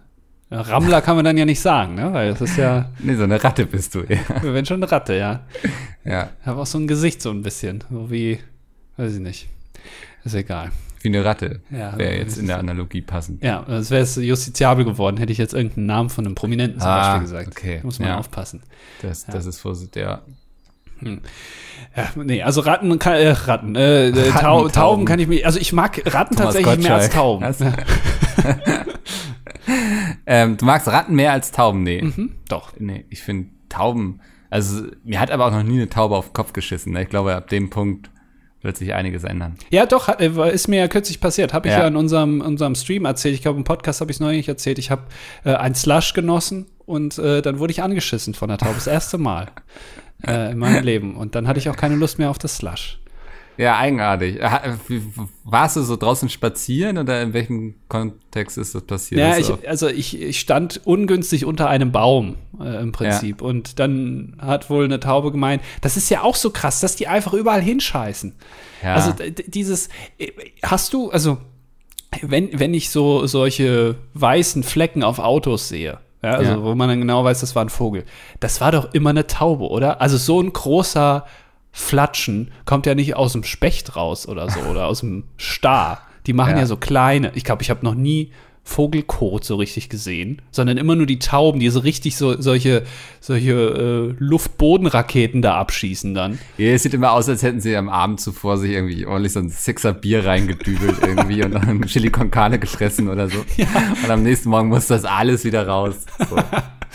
ja, Rammler kann man dann ja nicht sagen, ne? Weil das ist ja, [laughs] Nee, so eine Ratte bist du wir werden schon eine Ratte, ja. [laughs] Ja. Ich habe auch so ein Gesicht so ein bisschen, so wie, weiß ich nicht. Ist egal. Wie eine Ratte. Ja, Wäre das jetzt in der Analogie passend. Ja, es wäre jetzt justiziabel geworden, hätte ich jetzt irgendeinen Namen von einem Prominenten zum Ah, Beispiel gesagt. okay, Muss man ja. aufpassen. Das, das ist Vorsicht, ja. Ja, nee, also Ratten, kann, äh, Ratten, äh, äh, Ratten, Tau Tauben. Tauben. kann ich mich, also ich mag Ratten Thomas tatsächlich mehr als Gottschalk. Tauben. Was? [laughs] Ähm, du magst Ratten mehr als Tauben? Nee. Hm, Doch. Nee, ich finde Tauben, also mir hat aber auch noch nie eine Taube auf den Kopf geschissen. Ne? Ich glaube, ab dem Punkt wird sich einiges ändern. Ja, doch, hat, äh, ist mir ja kürzlich passiert. Habe ich ja, Ja. in unserem, unserem Stream erzählt. Ich glaube, im Podcast habe ich es neulich erzählt. Ich habe äh, ein Slush genossen und äh, dann wurde ich angeschissen von der Taube. Das erste Mal äh, in meinem Leben. Und dann hatte ich auch keine Lust mehr auf das Slush. Ja, eigenartig. Wie- Warst du so draußen spazieren oder in welchem Kontext ist das passiert? Ja, ich, also ich, ich stand ungünstig unter einem Baum äh, im Prinzip. Und dann hat wohl eine Taube gemeint, das ist ja auch so krass, dass die einfach überall hinscheißen. Ja. Also dieses, äh, hast du, also wenn, wenn ich so solche weißen Flecken auf Autos sehe, ja, also Ja. wo man dann genau weiß, das war ein Vogel, das war doch immer eine Taube, oder? Also so ein großer Flatschen kommt ja nicht aus dem Specht raus oder so oder aus dem Star. Die machen ja, Ja. so kleine. Ich glaube, ich habe noch nie Vogelkot so richtig gesehen, sondern immer nur die Tauben, die so richtig so solche solche äh, Luftbodenraketen da abschießen dann. Ja, es sieht immer aus, als hätten sie am Abend zuvor sich irgendwie ordentlich so ein Sixer Bier reingedübelt irgendwie und dann Chili con Carne gefressen oder so. [laughs] Und am nächsten Morgen muss das alles wieder raus. So.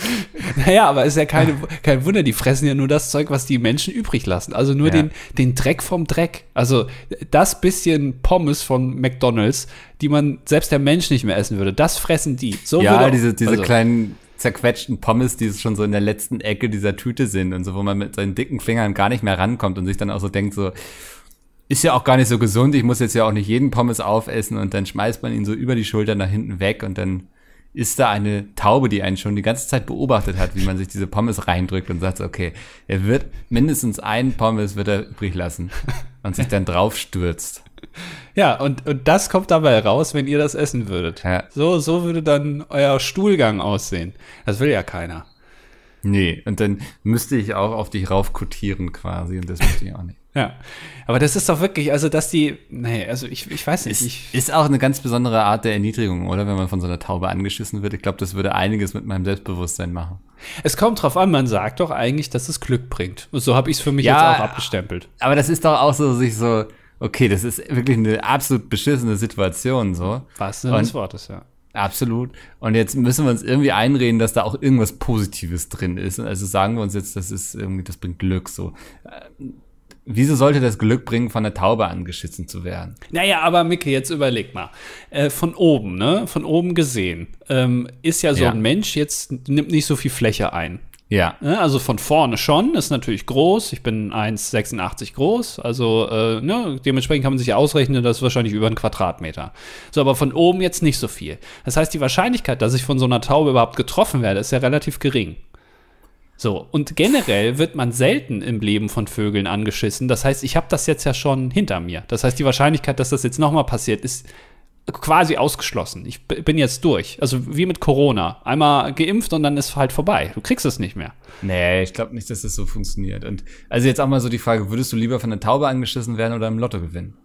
[laughs] Naja, aber ist ja keine, kein Wunder, die fressen ja nur das Zeug, was die Menschen übrig lassen. Also nur Ja. den, den Dreck vom Dreck. Also das bisschen Pommes von McDonalds, die man selbst der Mensch nicht mehr essen würde, das fressen die. So Ja, würde- diese, diese also, kleinen zerquetschten Pommes, die schon so in der letzten Ecke dieser Tüte sind und so, wo man mit seinen dicken Fingern gar nicht mehr rankommt und sich dann auch so denkt, so, ist ja auch gar nicht so gesund, ich muss jetzt ja auch nicht jeden Pommes aufessen und dann schmeißt man ihn so über die Schulter nach hinten weg und dann ist da eine Taube, die einen schon die ganze Zeit beobachtet hat, wie man sich diese Pommes reindrückt und sagt, okay, er wird mindestens einen Pommes wird er übrig lassen und sich dann drauf stürzt. Ja, und, und das kommt dabei raus, wenn ihr das essen würdet. Ja. So, so würde dann euer Stuhlgang aussehen. Das will ja keiner. Nee, und dann müsste ich auch auf dich raufkotieren quasi und das möchte ich auch nicht. Ja. Aber das ist doch wirklich, also dass die, nee, also ich, ich weiß nicht, Ist, ich, ist auch eine ganz besondere Art der Erniedrigung, oder? Wenn man von so einer Taube angeschissen wird. Ich glaube, das würde einiges mit meinem Selbstbewusstsein machen. es kommt drauf an, man sagt doch eigentlich, dass es Glück bringt. Und so habe ich es für mich Ja. jetzt auch abgestempelt. Aber das ist doch auch so, sich so, okay, das ist wirklich eine absolut beschissene Situation, so. Was denn des Wortes, ja. Absolut. Und jetzt müssen wir uns irgendwie einreden, dass da auch irgendwas Positives drin ist. Also sagen wir uns jetzt, das ist irgendwie, das bringt Glück, so. Wieso sollte das Glück bringen, von einer Taube angeschissen zu werden? Naja, aber Micke, jetzt überleg mal. Äh, von oben, ne? Von oben gesehen, ähm, ist ja so Ja. ein Mensch jetzt, nimmt nicht so viel Fläche ein. Ja. Ne? Also von vorne schon, ist natürlich groß. Ich bin 1,86 groß. Also äh, ne, dementsprechend kann man sich ja ausrechnen, das ist wahrscheinlich über einen Quadratmeter. So, aber von oben jetzt nicht so viel. Das heißt, die Wahrscheinlichkeit, dass ich von so einer Taube überhaupt getroffen werde, ist ja relativ gering. So, und generell wird man selten im Leben von Vögeln angeschissen. Das heißt, ich habe das jetzt ja schon hinter mir. Das heißt, die Wahrscheinlichkeit, dass das jetzt nochmal passiert, ist quasi ausgeschlossen. Ich bin jetzt durch. Also wie mit Corona. Einmal geimpft und dann ist halt vorbei. Du kriegst es nicht mehr. Nee, ich glaube nicht, dass das so funktioniert. Und also jetzt auch mal so die Frage, würdest du lieber von einer Taube angeschissen werden oder im Lotto gewinnen?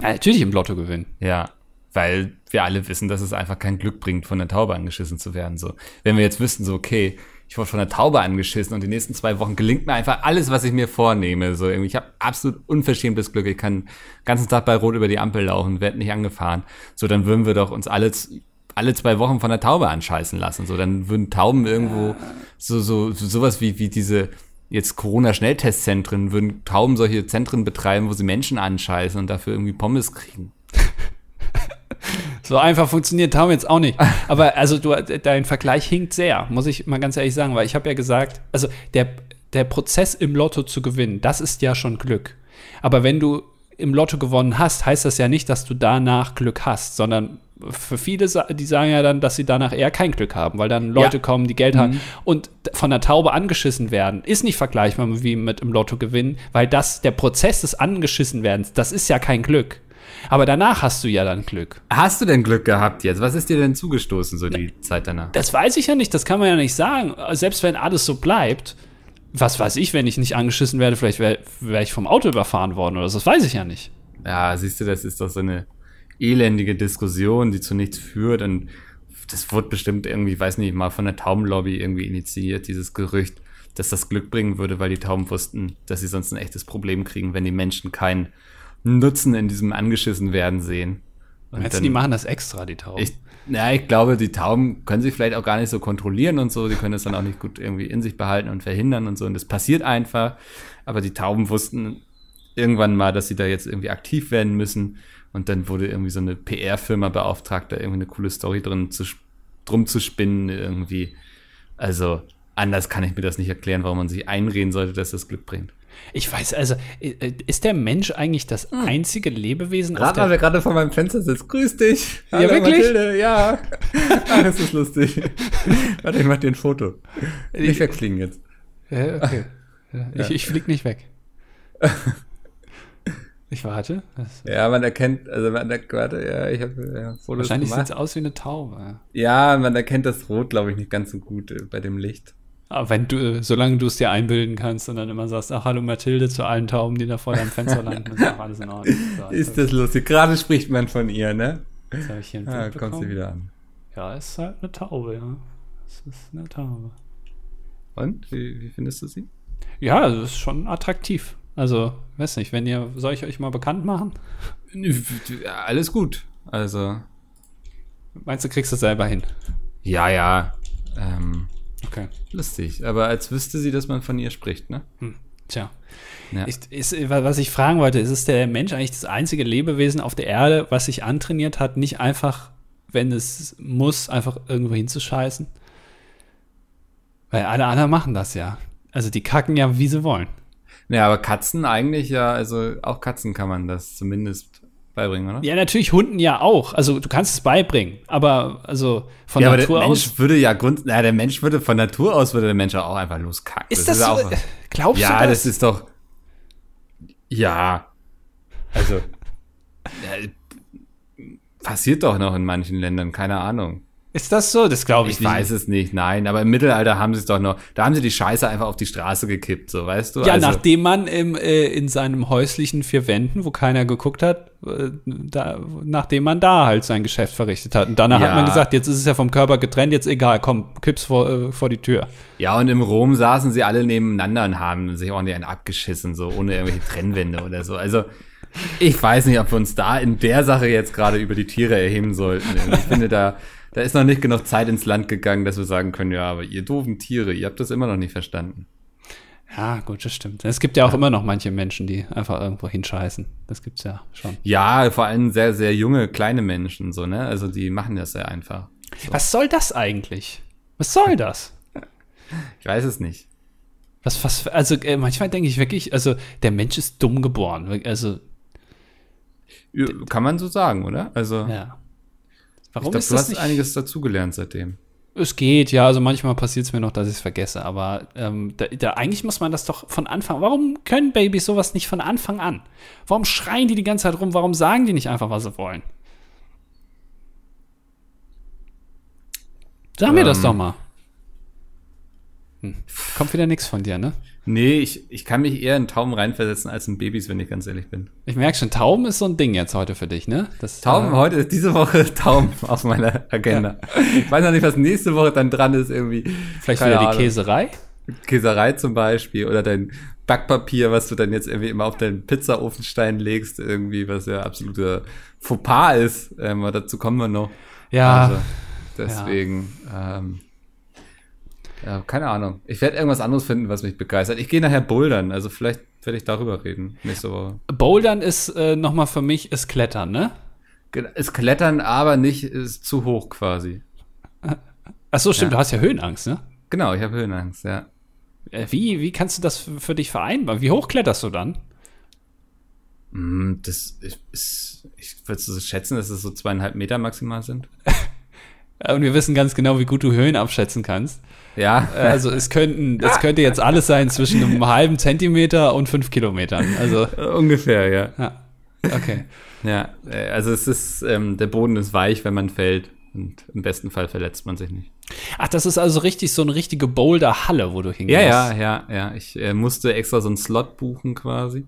Ja, natürlich im Lotto gewinnen. Ja, weil wir alle wissen, dass es einfach kein Glück bringt, von einer Taube angeschissen zu werden. So, wenn wir jetzt wüssten, so okay, ich wurde von einer Taube angeschissen und die nächsten zwei Wochen gelingt mir einfach alles, was ich mir vornehme. So irgendwie, ich habe absolut unverschämtes Glück. Ich kann den ganzen Tag bei Rot über die Ampel laufen, werde nicht angefahren. So, dann würden wir doch uns alle z- alle zwei Wochen von der Taube anscheißen lassen. So, dann würden Tauben irgendwo so so so sowas wie wie diese jetzt Corona-Schnelltestzentren würden Tauben solche Zentren betreiben, wo sie Menschen anscheißen und dafür irgendwie Pommes kriegen. So einfach funktioniert Taum jetzt auch nicht. [laughs] Aber also du, dein Vergleich hinkt sehr, muss ich mal ganz ehrlich sagen, weil ich habe ja gesagt, also der, der Prozess im Lotto zu gewinnen, das ist ja schon Glück. Aber wenn du im Lotto gewonnen hast, heißt das ja nicht, dass du danach Glück hast, sondern für viele, die sagen ja dann, dass sie danach eher kein Glück haben, weil dann Leute Ja. kommen, die Geld haben und d- von der Taube angeschissen werden, ist nicht vergleichbar wie mit im Lotto gewinnen, weil das, der Prozess des Angeschissen-Werdens, das ist ja kein Glück. Aber danach hast du ja dann Glück. Hast du denn Glück gehabt jetzt? Was ist dir denn zugestoßen, so die Zeit danach? Das weiß ich ja nicht, das kann man ja nicht sagen. Selbst wenn alles so bleibt, was weiß ich, wenn ich nicht angeschissen werde, vielleicht wäre wär ich vom Auto überfahren worden oder so, das weiß ich ja nicht. Ja, siehst du, das ist doch so eine elendige Diskussion, die zu nichts führt und das wurde bestimmt irgendwie, weiß nicht, mal von der Taubenlobby irgendwie initiiert, dieses Gerücht, dass das Glück bringen würde, weil die Tauben wussten, dass sie sonst ein echtes Problem kriegen, wenn die Menschen keinen Nutzen in diesem angeschissen werden sehen. Und Meinst du, dann- die machen das extra, die Tauben? Ich, ja, ich glaube, die Tauben können sich vielleicht auch gar nicht so kontrollieren und so. Die können es dann auch nicht gut irgendwie in sich behalten und verhindern und so. Und das passiert einfach. Aber die Tauben wussten irgendwann mal, dass sie da jetzt irgendwie aktiv werden müssen. Und dann wurde irgendwie so eine PR-Firma beauftragt, da irgendwie eine coole Story drin zu, drum zu spinnen irgendwie. Also, anders kann ich mir das nicht erklären, warum man sich einreden sollte, dass das Glück bringt. Ich weiß, also, äh, ist der Mensch eigentlich das einzige Lebewesen auf Rat mal, der wer gerade vor meinem Fenster sitzt. Grüß dich. Ja, wirklich? Mathilde. Ja. [laughs] Ach, das ist lustig. [laughs] Warte, ich mach dir ein Foto. Nicht wegfliegen jetzt. Ja, okay. [laughs] Ja, ich, ich flieg nicht weg. Ich warte. Das, Ja, man erkennt, also man erkennt, warte, ja, ich habe ja, Fotos wahrscheinlich gemacht. sieht's aus wie eine Taube. Ja, man erkennt das Rot, glaube ich, nicht ganz so gut äh, bei dem Licht. Aber wenn du, solange du es dir einbilden kannst und dann immer sagst, ach hallo Mathilde zu allen Tauben, die da vor deinem Fenster landen, ist auch alles in Ordnung. So, [laughs] Ist das lustig? Gerade spricht man von ihr, ne? Jetzt habe ich hier ein Ah, Bild kommt sie wieder an. Ja, ist halt eine Taube, ja. Es ist eine Taube. Und? Wie, wie findest du sie? Ja, also ist schon attraktiv. Also, weiß nicht, wenn ihr, soll ich euch mal bekannt machen? [laughs] Alles gut. Also, Meinst du, kriegst du es selber hin? ja, ja. Ähm, Okay. lustig. Aber als wüsste sie, dass man von ihr spricht, ne? Hm. Tja. Ja. Ich, ist, was ich fragen wollte, ist es der Mensch eigentlich das einzige Lebewesen auf der Erde, was sich antrainiert hat, nicht einfach, wenn es muss, einfach irgendwo hinzuscheißen? Weil alle anderen machen das ja. Also die kacken ja, wie sie wollen. Ja, aber Katzen eigentlich ja, also auch Katzen kann man das zumindest beibringen, oder? Ja, natürlich Hunden ja auch. Also du kannst es beibringen, aber also von Ja, aber der Natur Mensch aus. würde ja Grund, na, der Mensch würde von Natur aus würde der Mensch auch einfach loskacken. Ist das, ja so? auch, Glaubst Ja, du das ist doch. Ja. Also. [laughs] ja, passiert doch noch in manchen Ländern, keine Ahnung. Ist das so? Das glaube ich, Ich nicht. weiß es nicht, nein, aber im Mittelalter haben sie es doch noch, da haben sie die Scheiße einfach auf die Straße gekippt, so weißt du? Ja, also, nachdem man im, äh, in seinem häuslichen vier Wänden, wo keiner geguckt hat, äh, da, nachdem man da halt sein Geschäft verrichtet hat. Und danach Ja. hat man gesagt, jetzt ist es ja vom Körper getrennt, jetzt egal, komm, kipp's vor, äh, vor die Tür. Ja, und im Rom saßen sie alle nebeneinander und haben sich ordentlich einen abgeschissen, so ohne irgendwelche Trennwände oder so. Also, ich weiß nicht, ob wir uns da in der Sache jetzt gerade über die Tiere erheben sollten. Ich finde, da, da ist noch nicht genug Zeit ins Land gegangen, dass wir sagen können, ja, aber ihr doofen Tiere, ihr habt das immer noch nicht verstanden. Ja, gut, das stimmt. Es gibt ja auch immer noch manche Menschen, die einfach irgendwo hinscheißen. Das gibt's ja schon. Ja, vor allem sehr, sehr junge, kleine Menschen, so, ne? Also, die machen das sehr einfach. Was soll das eigentlich? Was soll das? Ich weiß es nicht. Was, was, also äh, manchmal denke ich wirklich, also der Mensch ist dumm geboren. Also, Ja, Kann man so sagen, oder? Also, ja. Ich Warum glaube, ist du das hast nicht? einiges dazugelernt seitdem. Es geht, ja, also manchmal passiert es mir noch, dass ich es vergesse, aber ähm, da, da, eigentlich muss man das doch von Anfang. Warum können Babys sowas nicht von Anfang an? Warum schreien die die ganze Zeit rum? Warum sagen die nicht einfach, was sie wollen? Sag mir das Ähm. doch mal. Hm. Kommt wieder nichts von dir, ne? Nee, ich, ich kann mich eher in Tauben reinversetzen als in Babys, wenn ich ganz ehrlich bin. Ich merke schon, Tauben ist so ein Ding jetzt heute für dich, ne? Das, Tauben, äh, heute, diese Woche [laughs] Tauben auf meiner Agenda. Ich weiß noch nicht, was nächste Woche dann dran ist, irgendwie. vielleicht keine wieder die Ahnung. Käserei. Käserei zum Beispiel oder dein Backpapier, was du dann jetzt irgendwie immer auf deinen Pizzaofenstein legst, irgendwie, was ja absoluter Fauxpas ist. Ähm, aber dazu kommen wir noch. Ja, Also, deswegen, ähm, ja, keine Ahnung. Ich werde irgendwas anderes finden, was mich begeistert. Ich gehe nachher bouldern, also vielleicht werde ich darüber reden nächste Woche. Bouldern ist äh, nochmal für mich ist Klettern, ne? Ist Klettern, aber nicht ist zu hoch quasi. Ach so, stimmt, Ja. du hast ja Höhenangst, ne? Genau, ich habe Höhenangst, ja. Äh, Wie, wie kannst du das für dich vereinbaren? Wie hoch kletterst du dann? Mm, Das ist, ich würde so schätzen, dass es so zweieinhalb Meter maximal sind. [laughs] Äh, Und wir wissen ganz genau, wie gut du Höhen abschätzen kannst. Ja, Äh, Also es könnten, es könnte jetzt alles sein zwischen einem halben Zentimeter und fünf Kilometern. Also, ungefähr, ja. ja. Okay. Ja, äh, also es ist, ähm, der Boden ist weich, wenn man fällt. Und im besten Fall verletzt man sich nicht. Ach, das ist also richtig so eine richtige Boulder-Halle, wo du hingehst. Ja, ja, ja, ja. Ich äh, musste extra so einen Slot buchen quasi.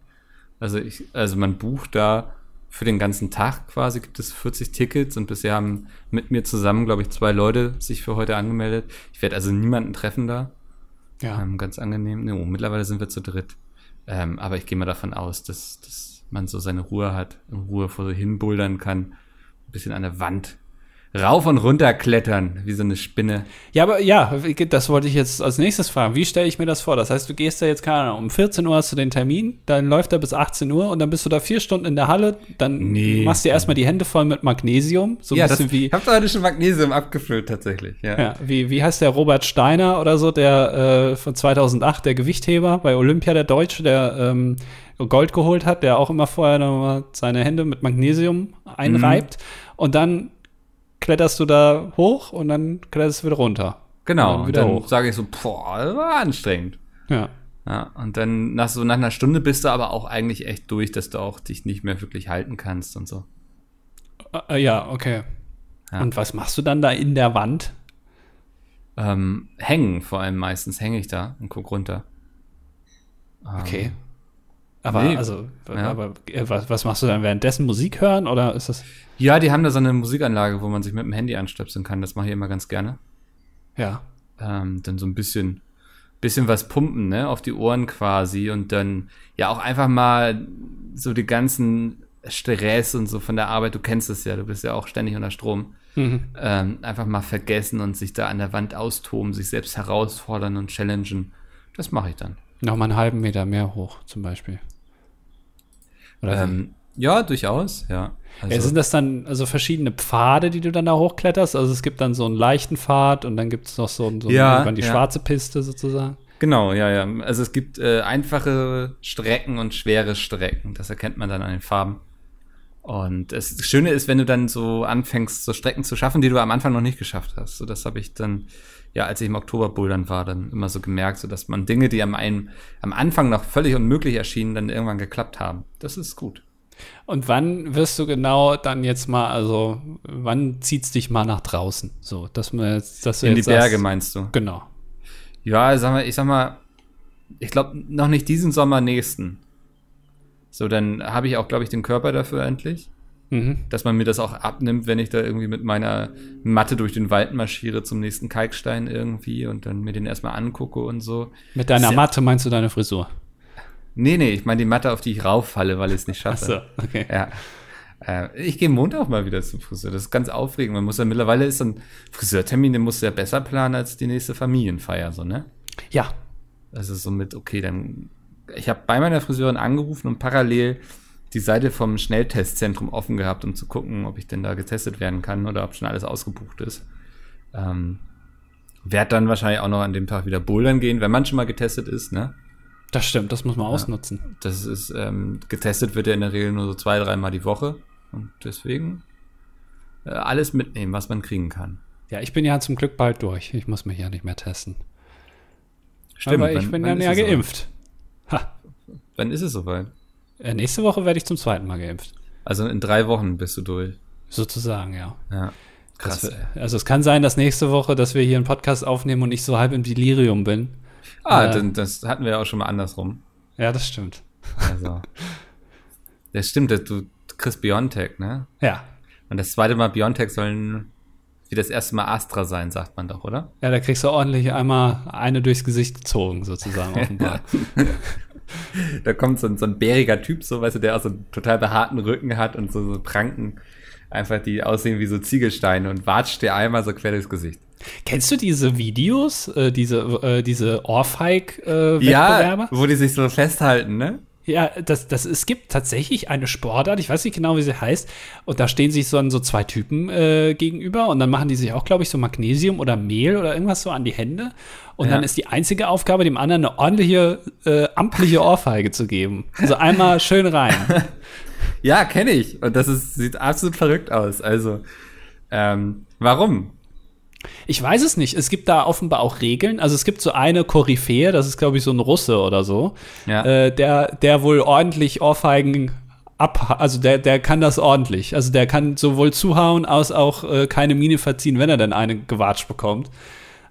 Also ich, also man bucht da für den ganzen Tag quasi, gibt es 40 Tickets und bisher haben mit mir zusammen, glaube ich, zwei Leute sich für heute angemeldet. Ich werde also niemanden treffen da. Ja. Ähm, ganz angenehm. No, mittlerweile sind wir zu dritt. Ähm, aber ich gehe mal davon aus, dass, dass man so seine Ruhe hat, in Ruhe vor sich hin bouldern kann, ein bisschen an der Wand rauf und runter klettern, wie so eine Spinne. Ja, aber ja, das wollte ich jetzt als nächstes fragen. Wie stelle ich mir das vor? Das heißt, du gehst da jetzt, keine Ahnung, um 14 Uhr hast du den Termin, dann läuft er bis 18 Uhr und dann bist du da vier Stunden in der Halle, dann Nee. machst du dir erstmal die Hände voll mit Magnesium, so ein ja, bisschen das, wie, ich habe heute schon Magnesium abgefüllt, tatsächlich. Ja. ja, wie, wie heißt der Robert Steiner oder so, der äh, von 2008, der Gewichtheber bei Olympia, der Deutsche, der ähm, Gold geholt hat, der auch immer vorher nochmal seine Hände mit Magnesium einreibt und dann kletterst du da hoch und dann kletterst du wieder runter. Genau, Und und wieder dann hoch. sage ich so, boah, das war anstrengend. Ja. Ja, und dann nach so nach einer Stunde bist du aber auch eigentlich echt durch, dass du auch dich nicht mehr wirklich halten kannst und so. Äh, ja, okay. Ja. Und was machst du dann da in der Wand? Ähm, hängen vor allem meistens hänge ich da und guck runter. Ähm, Okay. Aber nee, also, ja. aber äh, was, was machst du dann währenddessen? Musik hören oder ist das? Ja, die haben da so eine Musikanlage, wo man sich mit dem Handy anstöpseln kann. Das mache ich immer ganz gerne. Ja. ähm, dann so ein bisschen, bisschen was pumpen, ne, auf die Ohren quasi und dann ja auch einfach mal so die ganzen Stress und so von der Arbeit, du kennst es ja, du bist ja auch ständig unter Strom, Mhm. ähm, einfach mal vergessen und sich da an der Wand austoben, sich selbst herausfordern und challengen. Das mache ich dann. Nochmal einen halben Meter mehr hoch, zum Beispiel. Ähm, ja, durchaus, ja. Also, ja, sind das dann also verschiedene Pfade, die du dann da hochkletterst? Also es gibt dann so einen leichten Pfad und dann gibt es noch so, so Ja, irgendwann die ja. schwarze Piste sozusagen. Genau, ja, ja. Also es gibt äh, einfache Strecken und schwere Strecken. Das erkennt man dann an den Farben. Und das Schöne ist, wenn du dann so anfängst, so Strecken zu schaffen, die du am Anfang noch nicht geschafft hast. So, das habe ich dann, ja, als ich im Oktober bouldern war, dann immer so gemerkt, so dass man Dinge, die am, einen, am Anfang noch völlig unmöglich erschienen, dann irgendwann geklappt haben. Das ist gut. Und wann wirst du genau dann jetzt mal, also wann zieht's dich mal nach draußen? So, dass man jetzt, dass du In die jetzt sagst- Berge meinst du? Genau. Ja, sag mal, ich sag mal, ich glaube noch nicht diesen Sommer, nächsten. So, dann habe ich auch, glaube ich, den Körper dafür endlich. Mhm. dass man mir das auch abnimmt, wenn ich da irgendwie mit meiner Matte durch den Wald marschiere zum nächsten Kalkstein irgendwie und dann mir den erstmal angucke und so. Mit deiner Sehr- Matte meinst du deine Frisur? Nee, nee, ich meine die Matte, auf die ich rauffalle, weil ich es nicht schaffe. Achso, okay. Ja. Äh, ich gehe Montag mal wieder zum Friseur. Das ist ganz aufregend. Man muss ja mittlerweile ist so ein Friseurtermin, den musst du ja besser planen als die nächste Familienfeier, so, ne? Ja. Also so mit, okay, dann. Ich habe bei meiner Friseurin angerufen und parallel die Seite vom Schnelltestzentrum offen gehabt, um zu gucken, ob ich denn da getestet werden kann oder ob schon alles ausgebucht ist. Ähm, werd dann wahrscheinlich auch noch an dem Tag wieder bouldern gehen, wenn man schon mal getestet ist, ne? Das stimmt, das muss man ausnutzen. Das ist, ähm, getestet wird ja in der Regel nur so zwei, dreimal die Woche. Und deswegen äh, alles mitnehmen, was man kriegen kann. Ja, ich bin ja zum Glück bald durch. Ich muss mich ja nicht mehr testen. Stimmt, Aber ich wann- bin dann ja geimpft. Ha. Wann ist es soweit? Äh, nächste Woche werde ich zum zweiten Mal geimpft. Also in drei Wochen bist du durch. Sozusagen, ja. Ja. Krass. wir- also es kann sein, dass nächste Woche, dass wir hier einen Podcast aufnehmen und ich so halb im Delirium bin. Ah, Äh. dann, das hatten wir ja auch schon mal andersrum. Ja, das stimmt. Also. [laughs] das stimmt, du kriegst Biontech, ne? Ja. Und das zweite Mal Biontech sollen wie das erste Mal Astra sein, sagt man doch, oder? Ja, da kriegst du ordentlich einmal eine durchs Gesicht gezogen, sozusagen, [laughs] offenbar. [laughs] [laughs] Da kommt so ein, so ein bäriger Typ, so, weißt du, der auch so einen total behaarten Rücken hat und so, so Pranken, einfach die aussehen wie so Ziegelsteine und watscht dir einmal so quer durchs Gesicht. Kennst du diese Videos, äh, diese, äh, diese Ohrfeig-Wettbewerbe? Ja, wo die sich so festhalten, ne? Ja, das, das, es gibt tatsächlich eine Sportart, ich weiß nicht genau, wie sie heißt, und da stehen sich so, so zwei Typen äh, gegenüber und dann machen die sich auch, glaube ich, so Magnesium oder Mehl oder irgendwas so an die Hände. Und Ja. dann ist die einzige Aufgabe, dem anderen eine ordentliche, äh, amtliche Ohrfeige zu geben. Also einmal schön rein. [laughs] Ja, kenne ich. Und das ist, sieht absolut verrückt aus. Also, ähm, warum? Ich weiß es nicht. Es gibt da offenbar auch Regeln. Also es gibt so eine Koryphäe, das ist, glaube ich, so ein Russe oder so, Ja. äh, der, der wohl ordentlich Ohrfeigen ab, also der, der kann das ordentlich. Also der kann sowohl zuhauen als auch äh, keine Miene verziehen, wenn er dann eine gewatscht bekommt.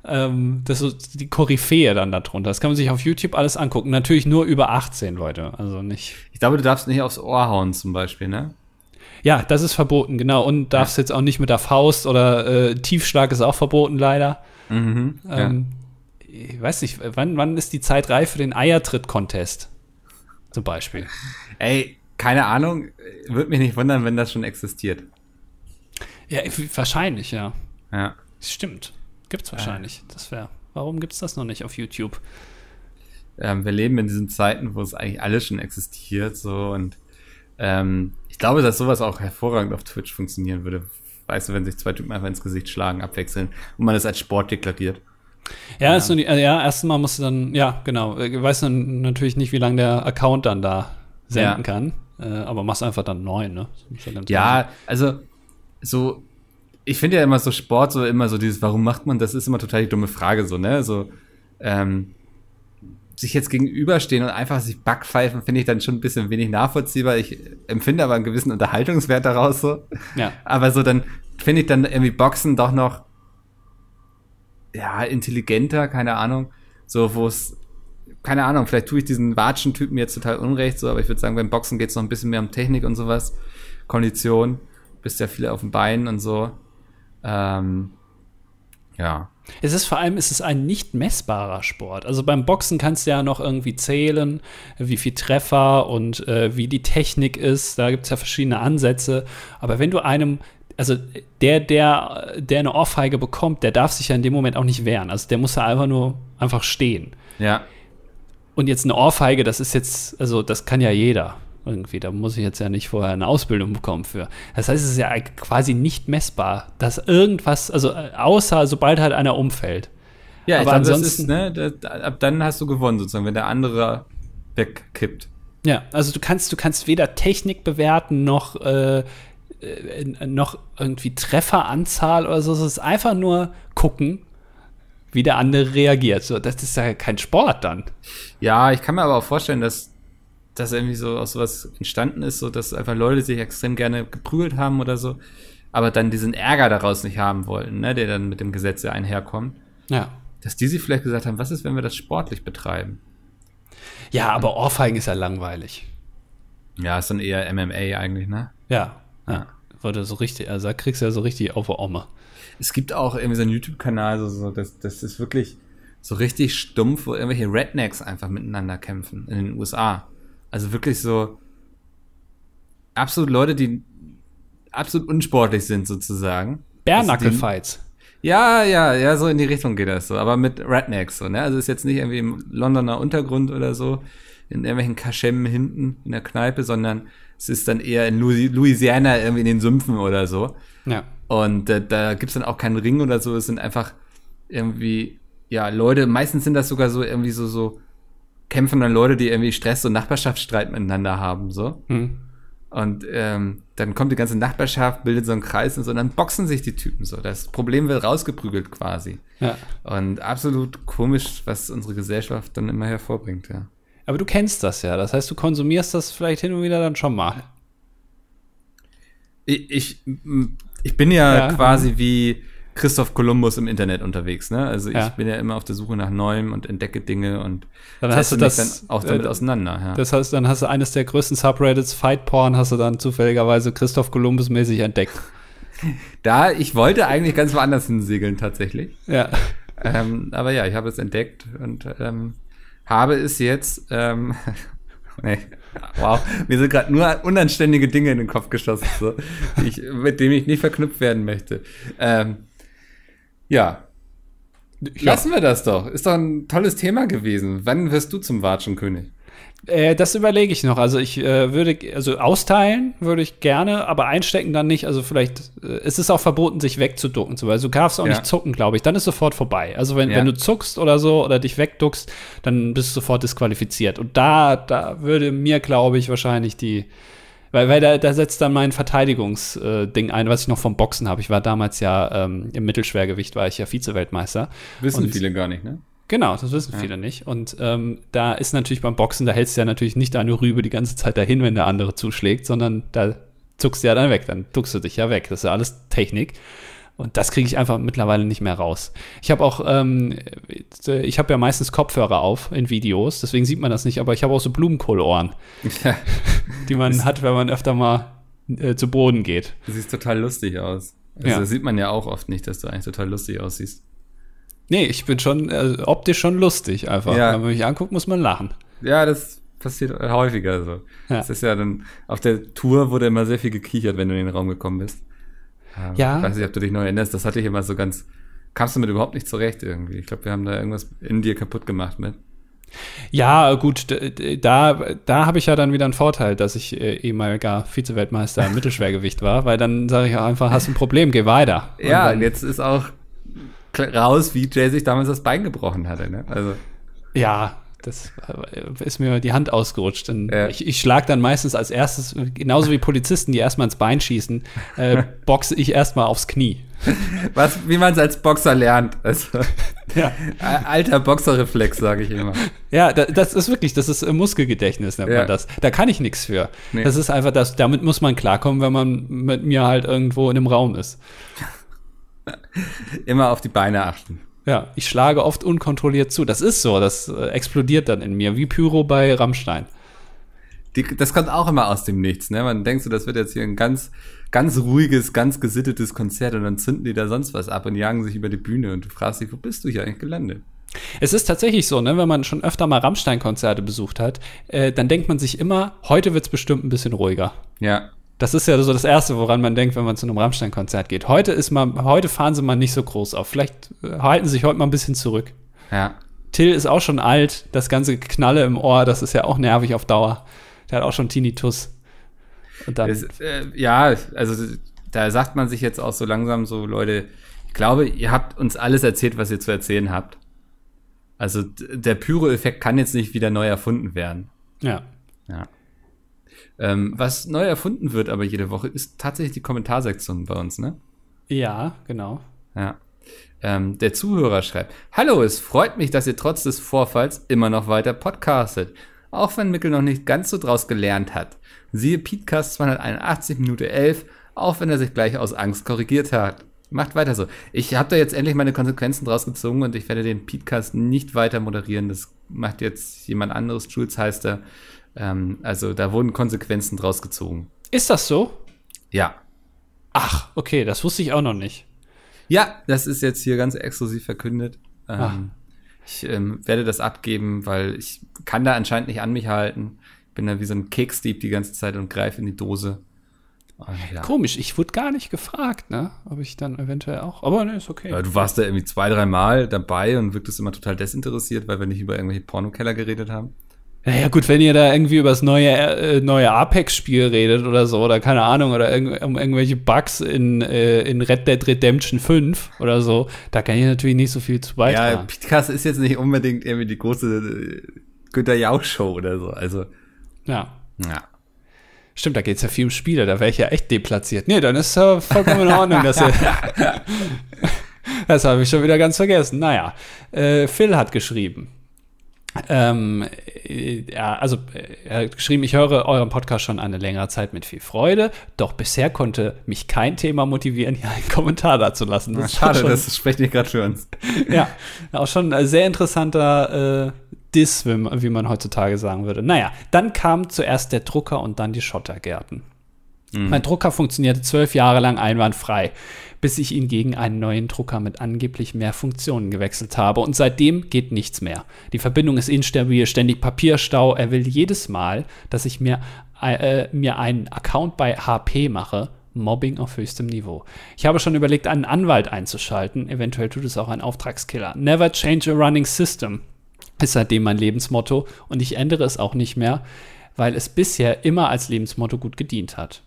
Ähm, das ist die Koryphäe dann darunter. Das kann man sich auf YouTube alles angucken. Natürlich nur über 18 Leute, also nicht. Ich glaube, du darfst nicht aufs Ohr hauen, zum Beispiel, ne? Ja, das ist verboten, genau. Und darfst jetzt auch nicht mit der Faust oder äh, Tiefschlag ist auch verboten, leider. Mhm. Ähm, Ich weiß nicht, wann, wann ist die Zeit reif für den Eiertritt-Contest? Zum Beispiel. Ey, keine Ahnung. Würde mich nicht wundern, wenn das schon existiert. Ja, wahrscheinlich, ja. Ja. Stimmt. Gibt's wahrscheinlich. Das wäre. Warum gibt's das noch nicht auf YouTube? Ähm, wir leben in diesen Zeiten, wo es eigentlich alles schon existiert, so und ähm, ich glaube, dass sowas auch hervorragend auf Twitch funktionieren würde. Weißt du, wenn sich zwei Typen einfach ins Gesicht schlagen, abwechseln und man das als Sport deklariert. Ja, Ist nur die, äh, ja erstmal musst du dann, ja, genau. Ich weiß dann natürlich nicht, wie lange der Account dann da senden Ja. kann. Äh, aber machst einfach dann neu, ne? Ja, Ja, also so, ich finde ja immer so Sport, so immer so dieses, warum macht man das, ist immer total die dumme Frage, so, ne? So, ähm, sich jetzt gegenüberstehen und einfach sich backpfeifen, finde ich dann schon ein bisschen wenig nachvollziehbar. Ich empfinde aber einen gewissen Unterhaltungswert daraus so. Ja. Aber so dann finde ich dann irgendwie Boxen doch noch ja, intelligenter, keine Ahnung. So, wo es, keine Ahnung, vielleicht tue ich diesen Watschen-Typen jetzt total unrecht, so, aber ich würde sagen, beim Boxen geht es noch ein bisschen mehr um Technik und sowas. Kondition, bist ja viel auf dem Bein und so. Ähm, ja. Es ist vor allem, es ist ein nicht messbarer Sport. Also beim Boxen kannst du ja noch irgendwie zählen, wie viel Treffer und äh, wie die Technik ist. Da gibt es ja verschiedene Ansätze. Aber wenn du einem, also der, der, der eine Ohrfeige bekommt, der darf sich ja in dem Moment auch nicht wehren. Also der muss ja einfach nur einfach stehen. Ja. Und jetzt eine Ohrfeige, das ist jetzt, also das kann ja jeder irgendwie. Da muss ich jetzt ja nicht vorher eine Ausbildung bekommen für. Das heißt, es ist ja quasi nicht messbar, dass irgendwas, also äh, außer sobald halt einer umfällt. Ja, Aber glaube, das ansonsten- ist, ne, da, ab dann hast du gewonnen, sozusagen, wenn der andere wegkippt. Ja, also du kannst, du kannst weder Technik bewerten noch, äh, äh, noch irgendwie Trefferanzahl oder so. Es ist einfach nur gucken, wie der andere reagiert. So, das ist ja kein Sport dann. Ja, ich kann mir aber auch vorstellen, dass das irgendwie so aus sowas entstanden ist, so dass einfach Leute sich extrem gerne geprügelt haben oder so, aber dann diesen Ärger daraus nicht haben wollten, ne, der dann mit dem Gesetz ja einherkommt, Ja. dass die sich vielleicht gesagt haben, was ist, wenn wir das sportlich betreiben? Ja, aber Ohrfeigen ist ja langweilig. Ja, ist dann eher MMA eigentlich, ne? Ja. Ja. Wurde so richtig, also da kriegst du ja so richtig auf die Omme. Es gibt auch irgendwie so einen YouTube-Kanal, so, so das, das ist wirklich so richtig stumpf, wo irgendwelche Rednecks einfach miteinander kämpfen in den USA. Also wirklich so absolut Leute, die absolut unsportlich sind sozusagen. Bärnackelfights. Ja, ja, ja, so in die Richtung geht das so, aber mit Rednecks so, ne? Also ist jetzt nicht irgendwie im Londoner Untergrund oder so, in irgendwelchen Kaschemmen hinten in der Kneipe, sondern es ist dann eher in Louis- Louisiana irgendwie in den Sümpfen oder so. Ja. Und äh, da gibt's dann auch keinen Ring oder so. Es sind einfach irgendwie, ja, Leute, meistens sind das sogar so irgendwie so, so kämpfen dann Leute, die irgendwie Stress und Nachbarschaftsstreit miteinander haben, so. Hm. Und ähm, dann kommt die ganze Nachbarschaft, bildet so einen Kreis und so, und dann boxen sich die Typen so. Das Problem wird rausgeprügelt quasi. Ja. Und absolut komisch, was unsere Gesellschaft dann immer hervorbringt, ja. Aber du kennst das ja. Das heißt, du konsumierst das vielleicht hin und wieder dann schon mal. Ich, ich, ich bin ja, Ja. quasi wie Christoph Kolumbus im Internet unterwegs, ne? Also ich Ja. bin ja immer auf der Suche nach Neuem und entdecke Dinge und Dann hast du das dann auch damit äh, auseinander, ja. Das heißt, dann hast du eines der größten Subreddits, Fight Porn, hast du dann zufälligerweise Christoph Kolumbus mäßig entdeckt. [laughs] da, ich wollte eigentlich ganz woanders hinsegeln tatsächlich. Ja. ähm, aber ja, ich habe es entdeckt und ähm, habe es jetzt, ähm, [laughs] nee, wow, mir sind gerade nur unanständige Dinge in den Kopf geschossen, so, ich, mit denen ich nicht verknüpft werden möchte. Ähm, ja, lassen wir das doch. Ist doch ein tolles Thema gewesen. Wann wirst du zum Watschenkönig? Äh, das überlege ich noch. Also ich äh, würde, also austeilen würde ich gerne, aber einstecken dann nicht. Also vielleicht äh, ist es auch verboten, sich wegzuducken. So, also du darfst auch Ja. nicht zucken, glaube ich. Dann ist sofort vorbei. Also wenn, Ja. wenn du zuckst oder so oder dich wegduckst, dann bist du sofort disqualifiziert. Und da, da würde mir, glaube ich, wahrscheinlich die, weil, weil da, da setzt dann mein Verteidigungsding ein, was ich noch vom Boxen habe. Ich war damals ja ähm, im Mittelschwergewicht, war ich ja Vize-Weltmeister. Wissen Und- viele gar nicht, ne? Genau, das wissen viele nicht. Und ähm, da ist natürlich beim Boxen, da hältst du ja natürlich nicht deine Rübe die ganze Zeit dahin, wenn der andere zuschlägt, sondern da zuckst du ja dann weg, dann duckst du dich ja weg. Das ist ja alles Technik. Und das kriege ich einfach mittlerweile nicht mehr raus. Ich habe auch, ähm, ich habe ja meistens Kopfhörer auf in Videos, deswegen sieht man das nicht, aber ich habe auch so Blumenkohlohren, Ja, [laughs] die man hat, wenn man öfter mal äh, zu Boden geht. du siehst total lustig aus. Also Ja. das sieht man ja auch oft nicht, dass du eigentlich total lustig aussiehst. Nee, ich bin schon äh, optisch schon lustig einfach. Ja. Wenn man mich anguckt, muss man lachen. Ja, das passiert häufiger so. Ja. Das ist ja dann, auf der Tour wurde immer sehr viel gekichert, wenn du in den Raum gekommen bist. Ähm, Ja. Ich weiß nicht, ob du dich noch erinnerst, das hatte ich immer so ganz, kamst du mit überhaupt nicht zurecht irgendwie. Ich glaube, wir haben da irgendwas in dir kaputt gemacht mit. Ja, gut, da, da habe ich ja dann wieder einen Vorteil, dass ich äh, ehemaliger Vize-Weltmeister im Mittelschwergewicht war, weil dann sage ich auch einfach, hast ein Problem, geh weiter. Und Ja, dann, und jetzt ist auch raus, wie Jay sich damals das Bein gebrochen hatte. Ne? Also, Ja, das äh, ist mir die Hand ausgerutscht. Ja. Ich, ich schlage dann meistens als erstes, genauso wie Polizisten, die erstmal ins Bein schießen, äh, [laughs] boxe ich erstmal aufs Knie. was, wie man es als Boxer lernt. Also, [laughs] Ja, alter Boxerreflex, sage ich immer. ja da, das ist wirklich, das ist äh, Muskelgedächtnis, nennt Ja. man das. Da kann ich nichts für. Nee. Das ist einfach das, damit muss man klarkommen, wenn man mit mir halt irgendwo in einem Raum ist. Immer auf die Beine achten. Ja, ich schlage oft unkontrolliert zu. Das ist so, das äh, explodiert dann in mir, wie Pyro bei Rammstein. Die, das kommt auch immer aus dem Nichts, ne? Man denkt so, das wird jetzt hier ein ganz, ganz ruhiges, ganz gesittetes Konzert und dann zünden die da sonst was ab und jagen sich über die Bühne und du fragst dich, wo bist du hier eigentlich gelandet? Es ist tatsächlich so, ne, wenn man schon öfter mal Rammstein-Konzerte besucht hat, äh, dann denkt man sich immer, heute wird's bestimmt ein bisschen ruhiger. Ja. Das ist ja so das Erste, woran man denkt, wenn man zu einem Rammstein-Konzert geht. Heute ist man, heute fahren sie mal nicht so groß auf. Vielleicht äh, halten sie sich heute mal ein bisschen zurück. Ja. Till ist auch schon alt, das ganze Knalle im Ohr, das ist ja auch nervig auf Dauer. Der hat auch schon Tinnitus. Es, äh, ja, also da sagt man sich jetzt auch so langsam so, Leute, ich glaube, ihr habt uns alles erzählt, was ihr zu erzählen habt. Also der Pyro-Effekt kann jetzt nicht wieder neu erfunden werden. ja. Ja. Ähm, was neu erfunden wird aber jede Woche, ist tatsächlich die Kommentarsektion bei uns, ne? Ja, genau. Ja. Ähm, der Zuhörer schreibt: Hallo, es freut mich, dass ihr trotz des Vorfalls immer noch weiter podcastet. Auch wenn Mickel noch nicht ganz so draus gelernt hat. Siehe Podcast 281 Minute 11, auch wenn er sich gleich aus Angst korrigiert hat. Macht weiter so. Ich habe da jetzt endlich meine Konsequenzen draus gezogen und ich werde den Podcast nicht weiter moderieren. Das macht jetzt jemand anderes. Jules heißt er. Ähm, also da wurden Konsequenzen draus gezogen. Ist das so? Ja. Ach, okay, das wusste ich auch noch nicht. Ja, das ist jetzt hier ganz exklusiv verkündet. Ah. Ähm, ich ähm, werde das abgeben, weil ich kann da anscheinend nicht an mich halten. Ich bin da wie so ein Keksdieb die ganze Zeit und greife in die Dose. Und ja. Komisch, ich wurde gar nicht gefragt, ne? Ob ich dann eventuell auch. Aber ne, ist okay. Ja, du warst da irgendwie zwei, drei Mal dabei und wirktest immer total desinteressiert, weil wir nicht über irgendwelche Pornokeller geredet haben. Naja, gut, wenn ihr da irgendwie über das neue, äh, neue Apex-Spiel redet oder so, oder keine Ahnung, oder irg um irgendwelche Bugs in, äh, in Red Dead Redemption 5 oder so, da kann ich natürlich nicht so viel zu Ja, beitragen. Podcast ist jetzt nicht unbedingt irgendwie die große äh, Günter Jauch-Show oder so. Also, Ja. ja. Stimmt, da geht's ja viel um Spiele, da wäre ich ja echt deplatziert. Nee, dann ist äh, vollkommen in Ordnung, dass ihr. [laughs] das habe ich schon wieder ganz vergessen. Naja, äh, Phil hat geschrieben. Ähm, äh, ja, also er hat geschrieben, ich höre euren Podcast schon eine längere Zeit mit viel Freude, doch bisher konnte mich kein Thema motivieren, hier einen Kommentar dazu lassen. Na, ist schade, schon, das spricht nicht gerade für uns. [laughs] ja, auch schon ein sehr interessanter äh, Diss, wie man- wie man heutzutage sagen würde. Naja, dann kam zuerst der Drucker und dann die Schottergärten. Mein Drucker funktionierte zwölf Jahre lang einwandfrei, bis ich ihn gegen einen neuen Drucker mit angeblich mehr Funktionen gewechselt habe. Und seitdem geht nichts mehr. Die Verbindung ist instabil, ständig Papierstau. Er will jedes Mal, dass ich mir, äh, mir einen Account bei HP mache, Mobbing auf höchstem Niveau. Ich habe schon überlegt, einen Anwalt einzuschalten. Eventuell tut es auch ein Auftragskiller. Never change a running system ist seitdem mein Lebensmotto und ich ändere es auch nicht mehr, weil es bisher immer als Lebensmotto gut gedient hat.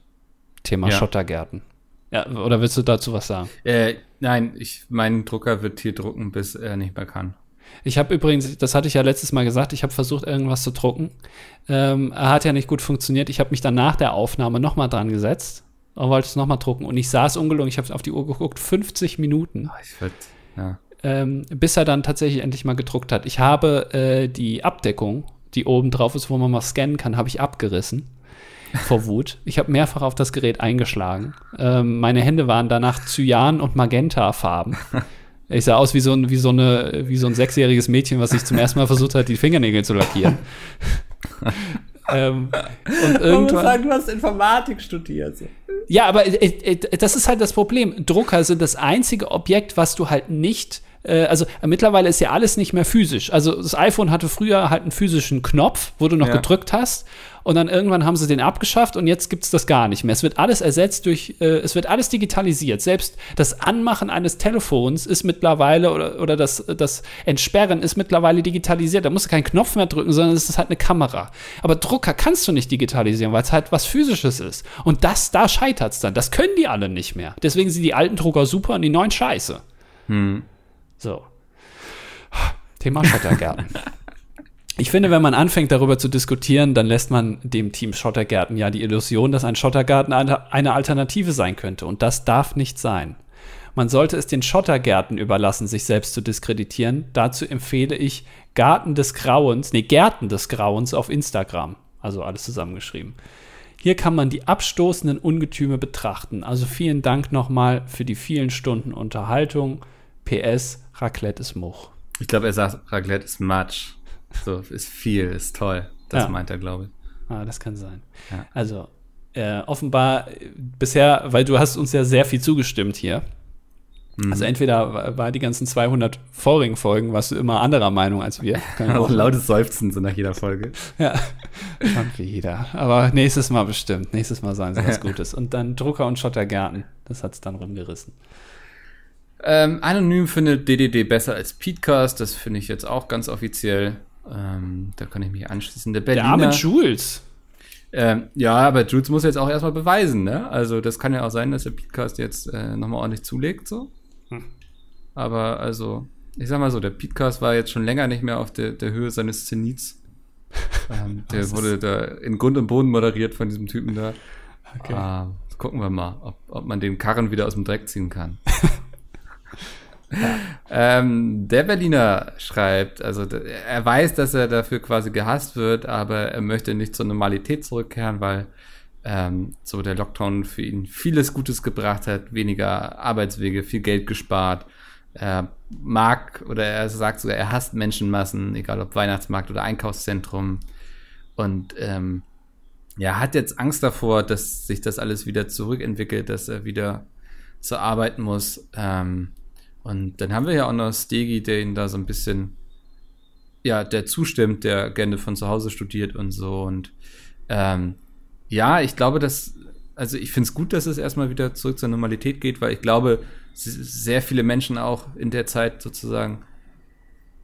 Thema Ja. Schottergärten. Ja, oder willst du dazu was sagen? Äh, nein, ich, mein Drucker wird hier drucken, bis er nicht mehr kann. Ich habe übrigens, das hatte ich ja letztes Mal gesagt, ich habe versucht, irgendwas zu drucken. Ähm, er hat ja nicht gut funktioniert. Ich habe mich dann nach der Aufnahme nochmal dran gesetzt und wollte es nochmal drucken. Und ich saß ungelungen, ich habe auf die Uhr geguckt, 50 Minuten. Ah, Ich würd, ja. ähm, bis er dann tatsächlich endlich mal gedruckt hat. Ich habe äh, die Abdeckung, die oben drauf ist, wo man mal scannen kann, habe ich abgerissen vor Wut. Ich habe mehrfach auf das Gerät eingeschlagen. Ähm, meine Hände waren danach Cyan und Magenta-Farben. [laughs] Ich sah aus wie so, ein, wie, so eine, wie so ein sechsjähriges Mädchen, was sich zum ersten Mal versucht hat, die Fingernägel zu lackieren. [laughs] ähm, und irgendwann. du hast Informatik studiert. Ja, aber äh, äh, das ist halt das Problem. Drucker sind das einzige Objekt, was du halt nicht äh, also mittlerweile ist ja alles nicht mehr physisch. Also das iPhone hatte früher halt einen physischen Knopf, wo du noch Ja. gedrückt hast und dann irgendwann haben sie den abgeschafft und jetzt gibt es das gar nicht mehr. Es wird alles ersetzt durch, äh, es wird alles digitalisiert. Selbst das Anmachen eines Telefons ist mittlerweile oder, oder das, das Entsperren ist mittlerweile digitalisiert. Da musst du keinen Knopf mehr drücken, sondern es ist halt eine Kamera. Aber Drucker kannst du nicht digitalisieren, weil es halt was Physisches ist. Und das, da scheitert es dann. Das können die alle nicht mehr. Deswegen sind die alten Drucker super und die neuen scheiße. Hm. So. Thema Schottergärten. [laughs] Ich finde, wenn man anfängt, darüber zu diskutieren, dann lässt man dem Team Schottergärten ja die Illusion, dass ein Schottergarten eine, Alternative sein könnte. Und das darf nicht sein. Man sollte es den Schottergärten überlassen, sich selbst zu diskreditieren. Dazu empfehle ich Garten des Grauens, nee, Gärten des Grauens auf Instagram. Also alles zusammengeschrieben. Hier kann man die abstoßenden Ungetüme betrachten. Also vielen Dank nochmal für die vielen Stunden Unterhaltung. PS, Raclette ist Much. Ich glaube, er sagt, Raclette ist Matsch. So, ist viel, ist toll. Das Ja. meint er, glaube ich. Ah, das kann sein. Ja. Also, äh, offenbar äh, bisher, weil du hast uns ja sehr viel zugestimmt hier. Mhm. Also entweder war- war die ganzen 200 vorigen Folgen, warst du immer anderer Meinung als wir. [laughs] Ein lautes Seufzen so nach jeder Folge. ja, schon wieder. Aber nächstes Mal bestimmt. Nächstes Mal sagen sie was Gutes. Und dann Drucker und Schottergärten. Das hat's dann rumgerissen. Ähm, Anonym findet DDD besser als Petecast. Das finde ich jetzt auch ganz offiziell. Ähm, da kann ich mich anschließen. Der Der Berliner. arme Jules. Ähm, ja, aber Jules muss jetzt auch erstmal beweisen, ne? Also das kann ja auch sein, dass der Petecast jetzt äh, nochmal ordentlich zulegt, so. Hm. Aber also, ich sag mal so, der Petecast war jetzt schon länger nicht mehr auf der, der Höhe seines Zenits. [laughs] Ähm, der wurde da in Grund und Boden moderiert von diesem Typen da. Okay. Ah, gucken wir mal, ob, ob man den Karren wieder aus dem Dreck ziehen kann. [laughs] ähm, der Berliner schreibt, also er weiß, dass er dafür quasi gehasst wird, aber er möchte nicht zur Normalität zurückkehren, weil ähm, so der Lockdown für ihn vieles Gutes gebracht hat, weniger Arbeitswege, viel Geld gespart. Er mag oder er sagt sogar, er hasst Menschenmassen, egal ob Weihnachtsmarkt oder Einkaufszentrum. Und ähm, ja, hat jetzt Angst davor, dass sich das alles wieder zurückentwickelt, dass er wieder zur Arbeit muss. Ähm, und dann haben wir ja auch noch Stegi, der ihn da so ein bisschen, ja, der zustimmt, der gerne von zu Hause studiert und so. Und ähm, ja, ich glaube, dass, also ich finde es gut, dass es erstmal wieder zurück zur Normalität geht, weil ich glaube, sehr viele Menschen auch in der Zeit sozusagen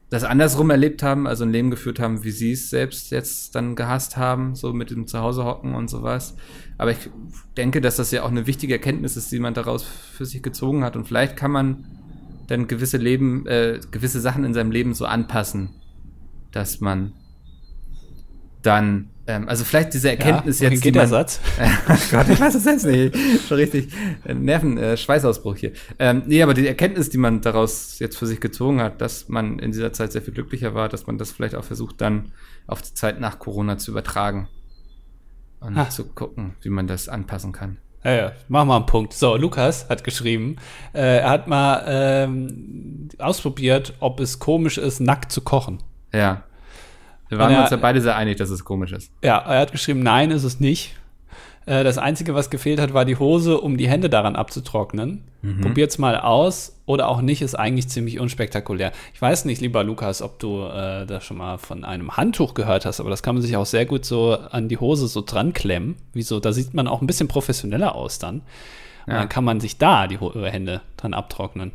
das andersrum erlebt haben, also ein Leben geführt haben, wie sie es selbst jetzt dann gehasst haben, so mit dem Zuhause hocken und sowas. Aber ich denke, dass das ja auch eine wichtige Erkenntnis ist, die man daraus für sich gezogen hat. Und vielleicht kann man dann gewisse Leben, äh, gewisse Sachen in seinem Leben so anpassen, dass man dann, ähm, also vielleicht diese Erkenntnis wohin jetzt, geht der man, Satz? [laughs] Oh Gott, ich weiß es jetzt nicht. Schon richtig. äh, Nerven, äh, Schweißausbruch hier. Ähm, nee, aber die Erkenntnis, die man daraus jetzt für sich gezogen hat, dass man in dieser Zeit sehr viel glücklicher war, dass man das vielleicht auch versucht, dann auf die Zeit nach Corona zu übertragen. Und Ah. zu gucken, wie man das anpassen kann. Ja, ja, mach mal einen Punkt. So, Lukas hat geschrieben, äh, er hat mal ähm, ausprobiert, ob es komisch ist, nackt zu kochen. Ja. Wir waren er- uns ja beide sehr einig, dass es komisch ist. Ja, er hat geschrieben, nein, ist es nicht. Äh, das Einzige, was gefehlt hat, war die Hose, um die Hände daran abzutrocknen. Probiert's mal aus oder auch nicht, ist eigentlich ziemlich unspektakulär. Ich weiß nicht, lieber Lukas, ob du äh, da schon mal von einem Handtuch gehört hast, aber das kann man sich auch sehr gut so an die Hose so dran klemmen. Wieso? Da sieht man auch ein bisschen professioneller aus dann. Und Ja. dann kann man sich da die Ho Hände dran abtrocknen.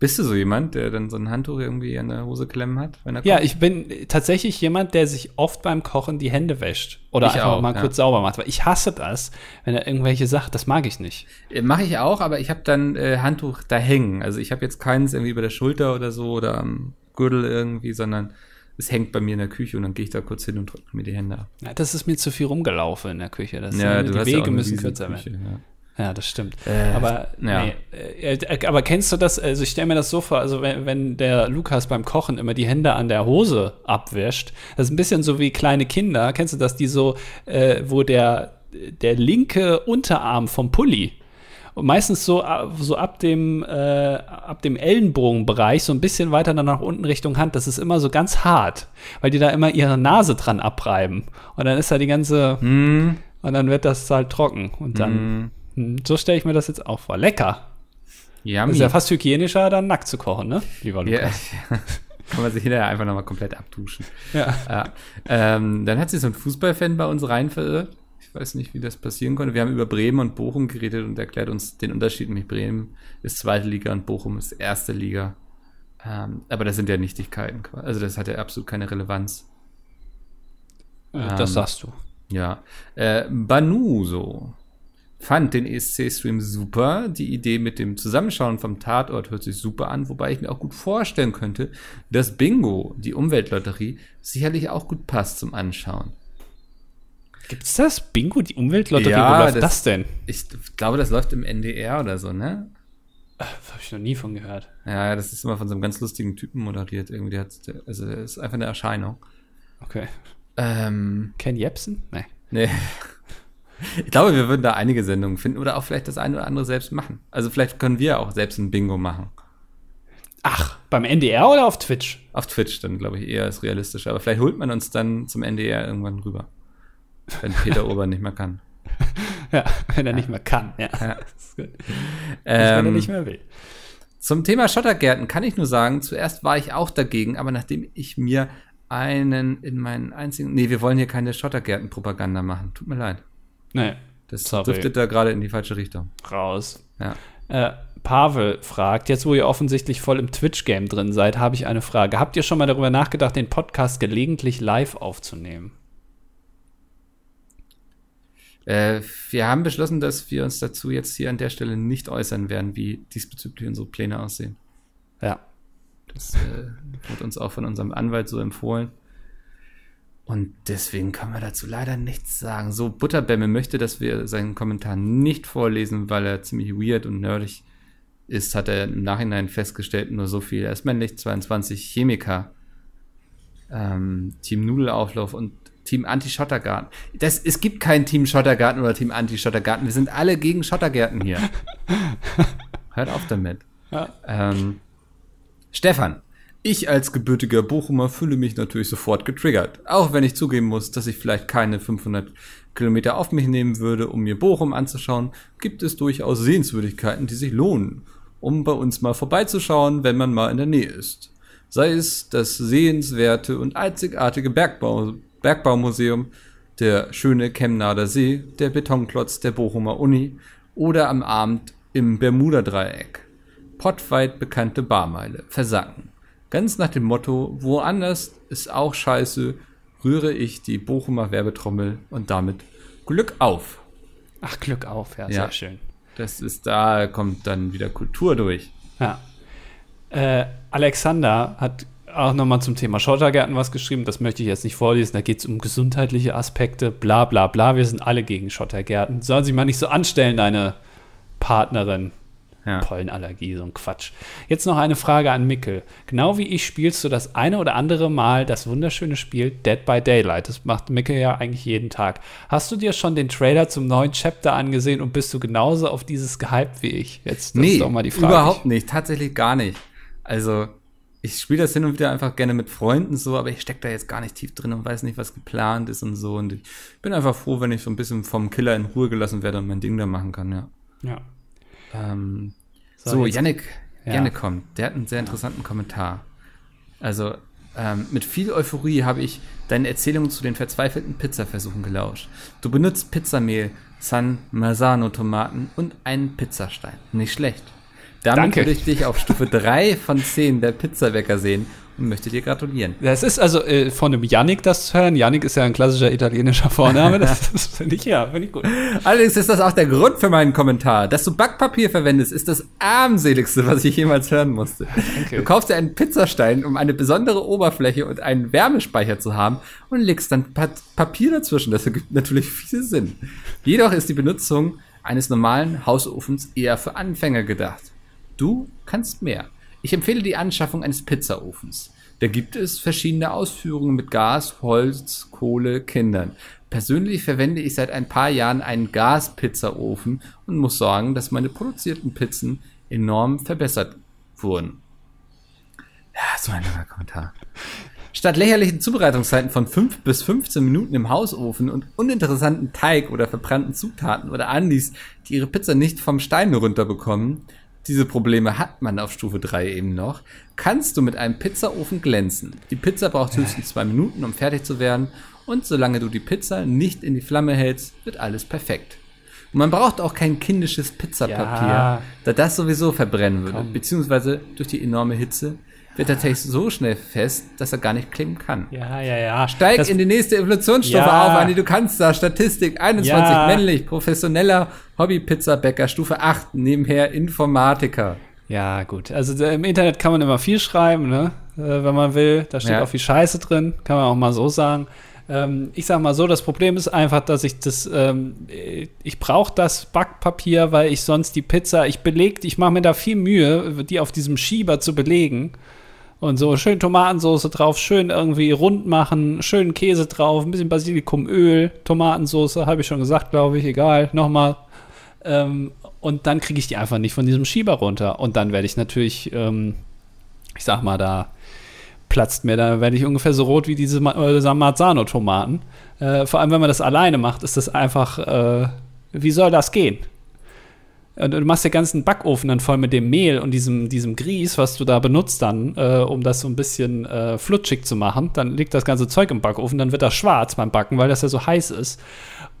Bist du so jemand, der dann so ein Handtuch irgendwie an der Hose klemmen hat, wenn er Ja, kocht? ich bin tatsächlich jemand, der sich oft beim Kochen die Hände wäscht. Oder Ich einfach auch, mal ja. kurz sauber macht. Weil ich hasse das, wenn er irgendwelche Sachen, das mag ich nicht. Mache ich auch, aber ich habe dann äh, Handtuch da hängen. Also ich habe jetzt keins irgendwie über der Schulter oder so oder am Gürtel irgendwie, sondern es hängt bei mir in der Küche und dann gehe ich da kurz hin und drücke mir die Hände ab. Ja, das ist mir zu viel rumgelaufen in der Küche. Das Ja, die Wege ja müssen kürzer Küche, werden. ja. Ja, das stimmt. Äh, aber, ja. nee, äh, äh, aber kennst du das? Also ich stelle mir das so vor, also wenn, wenn der Lukas beim Kochen immer die Hände an der Hose abwäscht, das ist ein bisschen so wie kleine Kinder. Kennst du das, die so, äh, wo der, der linke Unterarm vom Pulli und meistens so, ab- so ab dem, äh, ab dem Ellenbogenbereich, so ein bisschen weiter dann nach unten Richtung Hand, das ist immer so ganz hart, weil die da immer ihre Nase dran abreiben. Und dann ist da die ganze, Hm, und dann wird das halt trocken. Und dann, hm, so stelle ich mir das jetzt auch vor. Lecker. Das yummy. ist ja fast hygienischer, dann nackt zu kochen, ne? Lieber Ja, Lukas. [laughs] Kann man sich hinterher einfach nochmal komplett abduschen. Ja. Ja. Ähm, dann hat sich so ein Fußballfan bei uns rein verirrt. Ich weiß nicht, wie das passieren konnte. Wir haben über Bremen und Bochum geredet und erklärt uns den Unterschied. Nämlich Bremen ist zweite Liga und Bochum ist erste Liga. Ähm, aber das sind ja Nichtigkeiten. Also das hat ja absolut keine Relevanz. Äh, das Ähm, sagst du. Ja. Äh, Banu so. Fand den ESC-Stream super. Die Idee mit dem Zusammenschauen vom Tatort hört sich super an, wobei ich mir auch gut vorstellen könnte, dass Bingo, die Umweltlotterie, sicherlich auch gut passt zum Anschauen. Gibt's das? Bingo, die Umweltlotterie? Ja, Wo läuft das, das- denn? Ich glaube, das läuft im NDR oder so, ne? Das habe ich noch nie von gehört. Ja, das ist immer von so einem ganz lustigen Typen moderiert. Irgendwie, der hat, also, der ist einfach eine Erscheinung. Okay. Ähm, Ken Jebsen? Nee. Nee. Ich glaube, wir würden da einige Sendungen finden oder auch vielleicht das eine oder andere selbst machen. Also vielleicht können wir auch selbst ein Bingo machen. Ach, beim NDR oder auf Twitch? Auf Twitch dann, glaube ich, eher ist realistisch. Aber vielleicht holt man uns dann zum NDR irgendwann rüber. Wenn Peter [laughs] Urban nicht mehr kann. Ja, wenn er nicht mehr kann. Ja. Ja. [laughs] Das ist gut. wenn er Ähm, nicht mehr will. Zum Thema Schottergärten kann ich nur sagen, zuerst war ich auch dagegen, aber nachdem ich mir einen in meinen einzigen. Nee, wir wollen hier keine Schottergärten-Propaganda machen. Tut mir leid. Nee, Das Sorry. driftet da gerade in die falsche Richtung. raus. Ja. Äh, Pavel fragt, jetzt wo ihr offensichtlich voll im Twitch-Game drin seid, habe ich eine Frage. Habt ihr schon mal darüber nachgedacht, den Podcast gelegentlich live aufzunehmen? Äh, wir haben beschlossen, dass wir uns dazu jetzt hier an der Stelle nicht äußern werden, wie diesbezüglich unsere Pläne aussehen. Ja. Das äh, [laughs] wird uns auch von unserem Anwalt so empfohlen. Und deswegen können wir dazu leider nichts sagen. So, Butterbämme möchte, dass wir seinen Kommentar nicht vorlesen, weil er ziemlich weird und nerdig ist, hat er im Nachhinein festgestellt, nur so viel. Er ist männlich, 22, Chemiker, ähm, Team Nudelauflauf und Team Anti-Schottergarten. Das, es gibt kein Team Schottergarten oder Team Anti-Schottergarten. Wir sind alle gegen Schottergärten hier. [laughs] Hört auf damit. Ja. Ähm, Stefan, ich als gebürtiger Bochumer fühle mich natürlich sofort getriggert. Auch wenn ich zugeben muss, dass ich vielleicht keine 500 Kilometer auf mich nehmen würde, um mir Bochum anzuschauen, gibt es durchaus Sehenswürdigkeiten, die sich lohnen, um bei uns mal vorbeizuschauen, wenn man mal in der Nähe ist. Sei es das sehenswerte und einzigartige Bergbau, Bergbaumuseum, der schöne Chemnader See, der Betonklotz der Bochumer Uni oder am Abend im Bermuda-Dreieck pottweit bekannte Barmeile, versacken. Ganz nach dem Motto, woanders ist auch scheiße, rühre ich die Bochumer Werbetrommel und damit Glück auf. Ach, Glück auf, ja, Ja. sehr schön. Das ist, da kommt dann wieder Kultur durch. Ja. Äh, Alexander hat auch nochmal zum Thema Schottergärten was geschrieben. Das möchte ich jetzt nicht vorlesen. Da geht es um gesundheitliche Aspekte, bla bla bla. Wir sind alle gegen Schottergärten. Sollen Sie mal nicht so anstellen, deine Partnerin. Ja. Pollenallergie, so ein Quatsch. Jetzt noch eine Frage an Mickel. Genau wie ich spielst du das eine oder andere Mal das wunderschöne Spiel Dead by Daylight. Das macht Mickel ja eigentlich jeden Tag. Hast du dir schon den Trailer zum neuen Chapter angesehen und bist du genauso auf dieses gehypt wie ich? Jetzt das nee, ist doch mal die Frage. überhaupt nicht. Tatsächlich gar nicht. Also, ich spiele das hin und wieder einfach gerne mit Freunden so, aber ich stecke da jetzt gar nicht tief drin und weiß nicht, was geplant ist und so. Und ich bin einfach froh, wenn ich so ein bisschen vom Killer in Ruhe gelassen werde und mein Ding da machen kann, ja. Ja. Ähm, So, so, Yannick, Ja. Yannick kommt. Der hat einen sehr interessanten Kommentar. Also, ähm, mit viel Euphorie habe ich deine Erzählungen zu den verzweifelten Pizzaversuchen gelauscht. Du benutzt Pizzamehl, San Marzano Tomaten und einen Pizzastein. Nicht schlecht. Damit Danke. würde ich dich auf Stufe [laughs] 3 von 10 der Pizzabäcker sehen möchte dir gratulieren. Das ist also äh, von dem Yannick das zu hören. Yannick ist ja ein klassischer italienischer Vorname. [laughs] Das, das finde ich ja, finde ich gut. Allerdings ist das auch der Grund für meinen Kommentar. Dass du Backpapier verwendest, ist das armseligste, was ich jemals hören musste. Danke. Du kaufst dir einen Pizzastein, um eine besondere Oberfläche und einen Wärmespeicher zu haben und legst dann pa Papier dazwischen. Das ergibt natürlich viel Sinn. Jedoch ist die Benutzung eines normalen Hausofens eher für Anfänger gedacht. Du kannst mehr. Ich empfehle die Anschaffung eines Pizzaofens. Da gibt es verschiedene Ausführungen mit Gas, Holz, Kohle, Kindern. Persönlich verwende ich seit ein paar Jahren einen Gaspizzaofen und muss sagen, dass meine produzierten Pizzen enorm verbessert wurden. Ja, so ein langer Kommentar. Statt lächerlichen Zubereitungszeiten von 5 bis 15 Minuten im Hausofen und uninteressanten Teig oder verbrannten Zutaten oder Andis, die ihre Pizza nicht vom Stein runterbekommen, diese Probleme hat man auf Stufe 3 eben noch, kannst du mit einem Pizzaofen glänzen. Die Pizza braucht höchstens zwei Minuten, um fertig zu werden. Und solange du die Pizza nicht in die Flamme hältst, wird alles perfekt. Und man braucht auch kein kindisches Pizzapapier, Ja. da das sowieso verbrennen würde. Komm. Beziehungsweise durch die enorme Hitze wird der Text so schnell fest, dass er gar nicht kleben kann. Ja, ja, ja. Steig Das- in die nächste Evolutionsstufe Ja. auf, Andi, du kannst da. Statistik 21, Ja. männlich, professioneller Hobby-Pizzabäcker, Stufe 8, nebenher Informatiker. Ja, gut. Also da- im Internet kann man immer viel schreiben, ne? Äh, wenn man will. Da steht Ja. auch viel Scheiße drin, kann man auch mal so sagen. Ähm, ich sag mal so, das Problem ist einfach, dass ich das, ähm, äh, ich brauche das Backpapier, weil ich sonst die Pizza, ich beleg, ich mache mir da viel Mühe, die auf diesem Schieber zu belegen. Und so schön Tomatensoße drauf, schön irgendwie rund machen, schön Käse drauf, ein bisschen Basilikumöl, Tomatensoße, habe ich schon gesagt, glaube ich, egal, nochmal. Ähm, und dann kriege ich die einfach nicht von diesem Schieber runter. Und dann werde ich natürlich, ähm, ich sag mal, da platzt mir, da werde ich ungefähr so rot wie diese äh, Marzano-Tomaten. Äh, vor allem, wenn man das alleine macht, ist das einfach, äh, wie soll das gehen? Und du machst den ganzen Backofen dann voll mit dem Mehl und diesem, diesem Grieß, was du da benutzt dann, äh, um das so ein bisschen äh, flutschig zu machen. Dann liegt das ganze Zeug im Backofen, dann wird das schwarz beim Backen, weil das ja so heiß ist.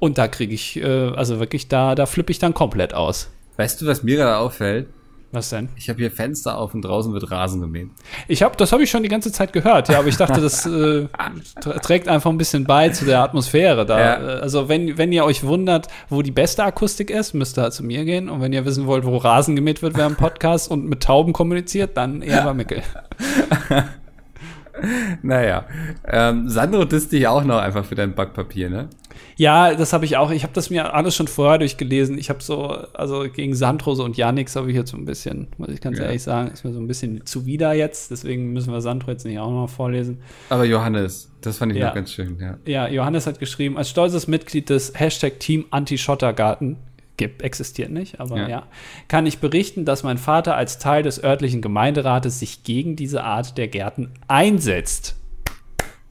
Und da kriege ich, äh, also wirklich, da, da flippe ich dann komplett aus. Weißt du, was mir gerade auffällt? Was denn? Ich habe hier Fenster auf und draußen wird Rasen gemäht. Ich habe, das habe ich schon die ganze Zeit gehört, ja, aber ich dachte, das äh, [laughs] trägt einfach ein bisschen bei zu der Atmosphäre da. Ja. Äh, Also wenn, wenn ihr euch wundert, wo die beste Akustik ist, müsst ihr halt zu mir gehen. Und wenn ihr wissen wollt, wo Rasen gemäht wird während Podcast und mit Tauben kommuniziert, dann eher bei Mickel. [laughs] Naja, ähm, Sandro disst dich auch noch einfach für dein Backpapier, ne? Ja, das habe ich auch. Ich habe das mir alles schon vorher durchgelesen. Ich habe so, also gegen Sandrose und Janix habe ich jetzt so ein bisschen, muss ich ganz Ja. ehrlich sagen, ist mir so ein bisschen zuwider jetzt. Deswegen müssen wir Sandro jetzt nicht auch noch vorlesen. Aber Johannes, das fand ich Ja. noch ganz schön, ja. Ja, Johannes hat geschrieben, als stolzes Mitglied des Hashtag Team Anti-Schottergarten, gibt, existiert nicht, aber Ja. ja. kann ich berichten, dass mein Vater als Teil des örtlichen Gemeinderates sich gegen diese Art der Gärten einsetzt.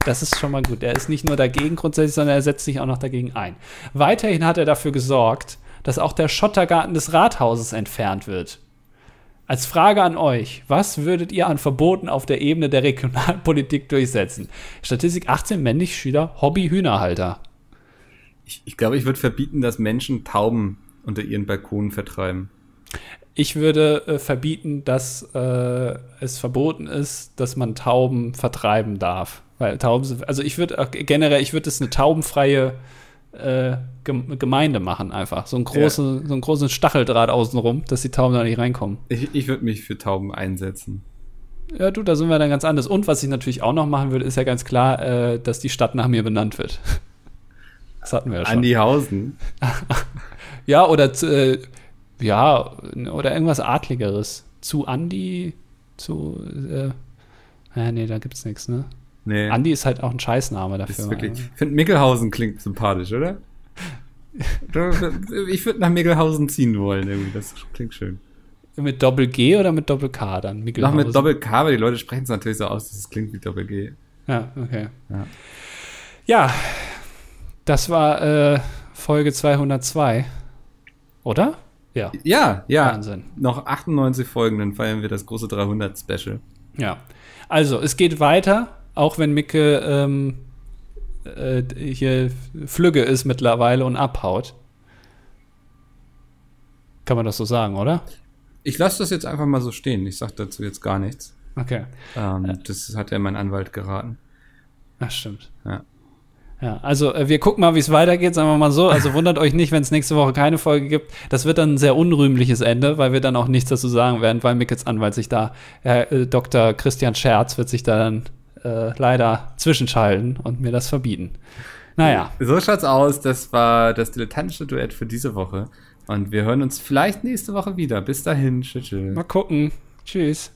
Das ist schon mal gut. Er ist nicht nur dagegen grundsätzlich, sondern er setzt sich auch noch dagegen ein. Weiterhin hat er dafür gesorgt, dass auch der Schottergarten des Rathauses entfernt wird. Als Frage an euch, was würdet ihr an Verboten auf der Ebene der Regionalpolitik durchsetzen? Statistik 18 männlich Schüler, Hobby Hühnerhalter. Ich, ich glaube, ich würde verbieten, dass Menschen Tauben unter ihren Balkonen vertreiben. Ich würde äh, verbieten, dass äh, es verboten ist, dass man Tauben vertreiben darf. Weil Tauben sind, also ich würde auch generell, ich würde es eine taubenfreie äh, Gem- Gemeinde machen einfach. So, ein große, so einen großen Stacheldraht außenrum, dass die Tauben da nicht reinkommen. Ich, ich würde mich für Tauben einsetzen. Ja, du, da sind wir dann ganz anders. Und was ich natürlich auch noch machen würde, ist ja ganz klar, äh, dass die Stadt nach mir benannt wird. [laughs] Das hatten wir ja schon. Andihausen. [laughs] Ja, oder äh, ja, oder irgendwas Adligeres. Zu Andi, zu äh, ja, nee, da gibt's nichts, ne? Nee, Andi ist halt auch ein Scheißname dafür. ist wirklich. Ich finde, Mickelhausen klingt sympathisch, oder? [laughs] ich würde nach Mickelhausen ziehen wollen, irgendwie. Das klingt schön. Mit Doppel G oder mit Doppel K dann? Noch mit Doppel K, aber die Leute sprechen es natürlich so aus, dass es klingt wie Doppel G. Ja, okay. Ja. Ja, das war äh, Folge 202. Oder? Ja. Ja, ja. Wahnsinn. Noch 98 Folgen, dann feiern wir das große 300 Special. Ja. Also, es geht weiter, auch wenn Micke ähm, äh, hier Flügge ist mittlerweile und abhaut. Kann man das so sagen, oder? Ich lasse das jetzt einfach mal so stehen. Ich sage dazu jetzt gar nichts. Okay. Ähm, Das hat ja mein Anwalt geraten. Ach, stimmt. Ja. Ja, also äh, wir gucken mal, wie es weitergeht, sagen wir mal so. Also wundert euch nicht, wenn es nächste Woche keine Folge gibt. Das wird dann ein sehr unrühmliches Ende, weil wir dann auch nichts dazu sagen werden, weil Mickels Anwalt sich da, Herr äh, Dr. Christian Scherz wird sich da dann äh, leider zwischenschalten und mir das verbieten. Naja, So schaut's aus. Das war das dilettantische Duett für diese Woche. Und wir hören uns vielleicht nächste Woche wieder. Bis dahin. Tschüss. mal gucken. Tschüss.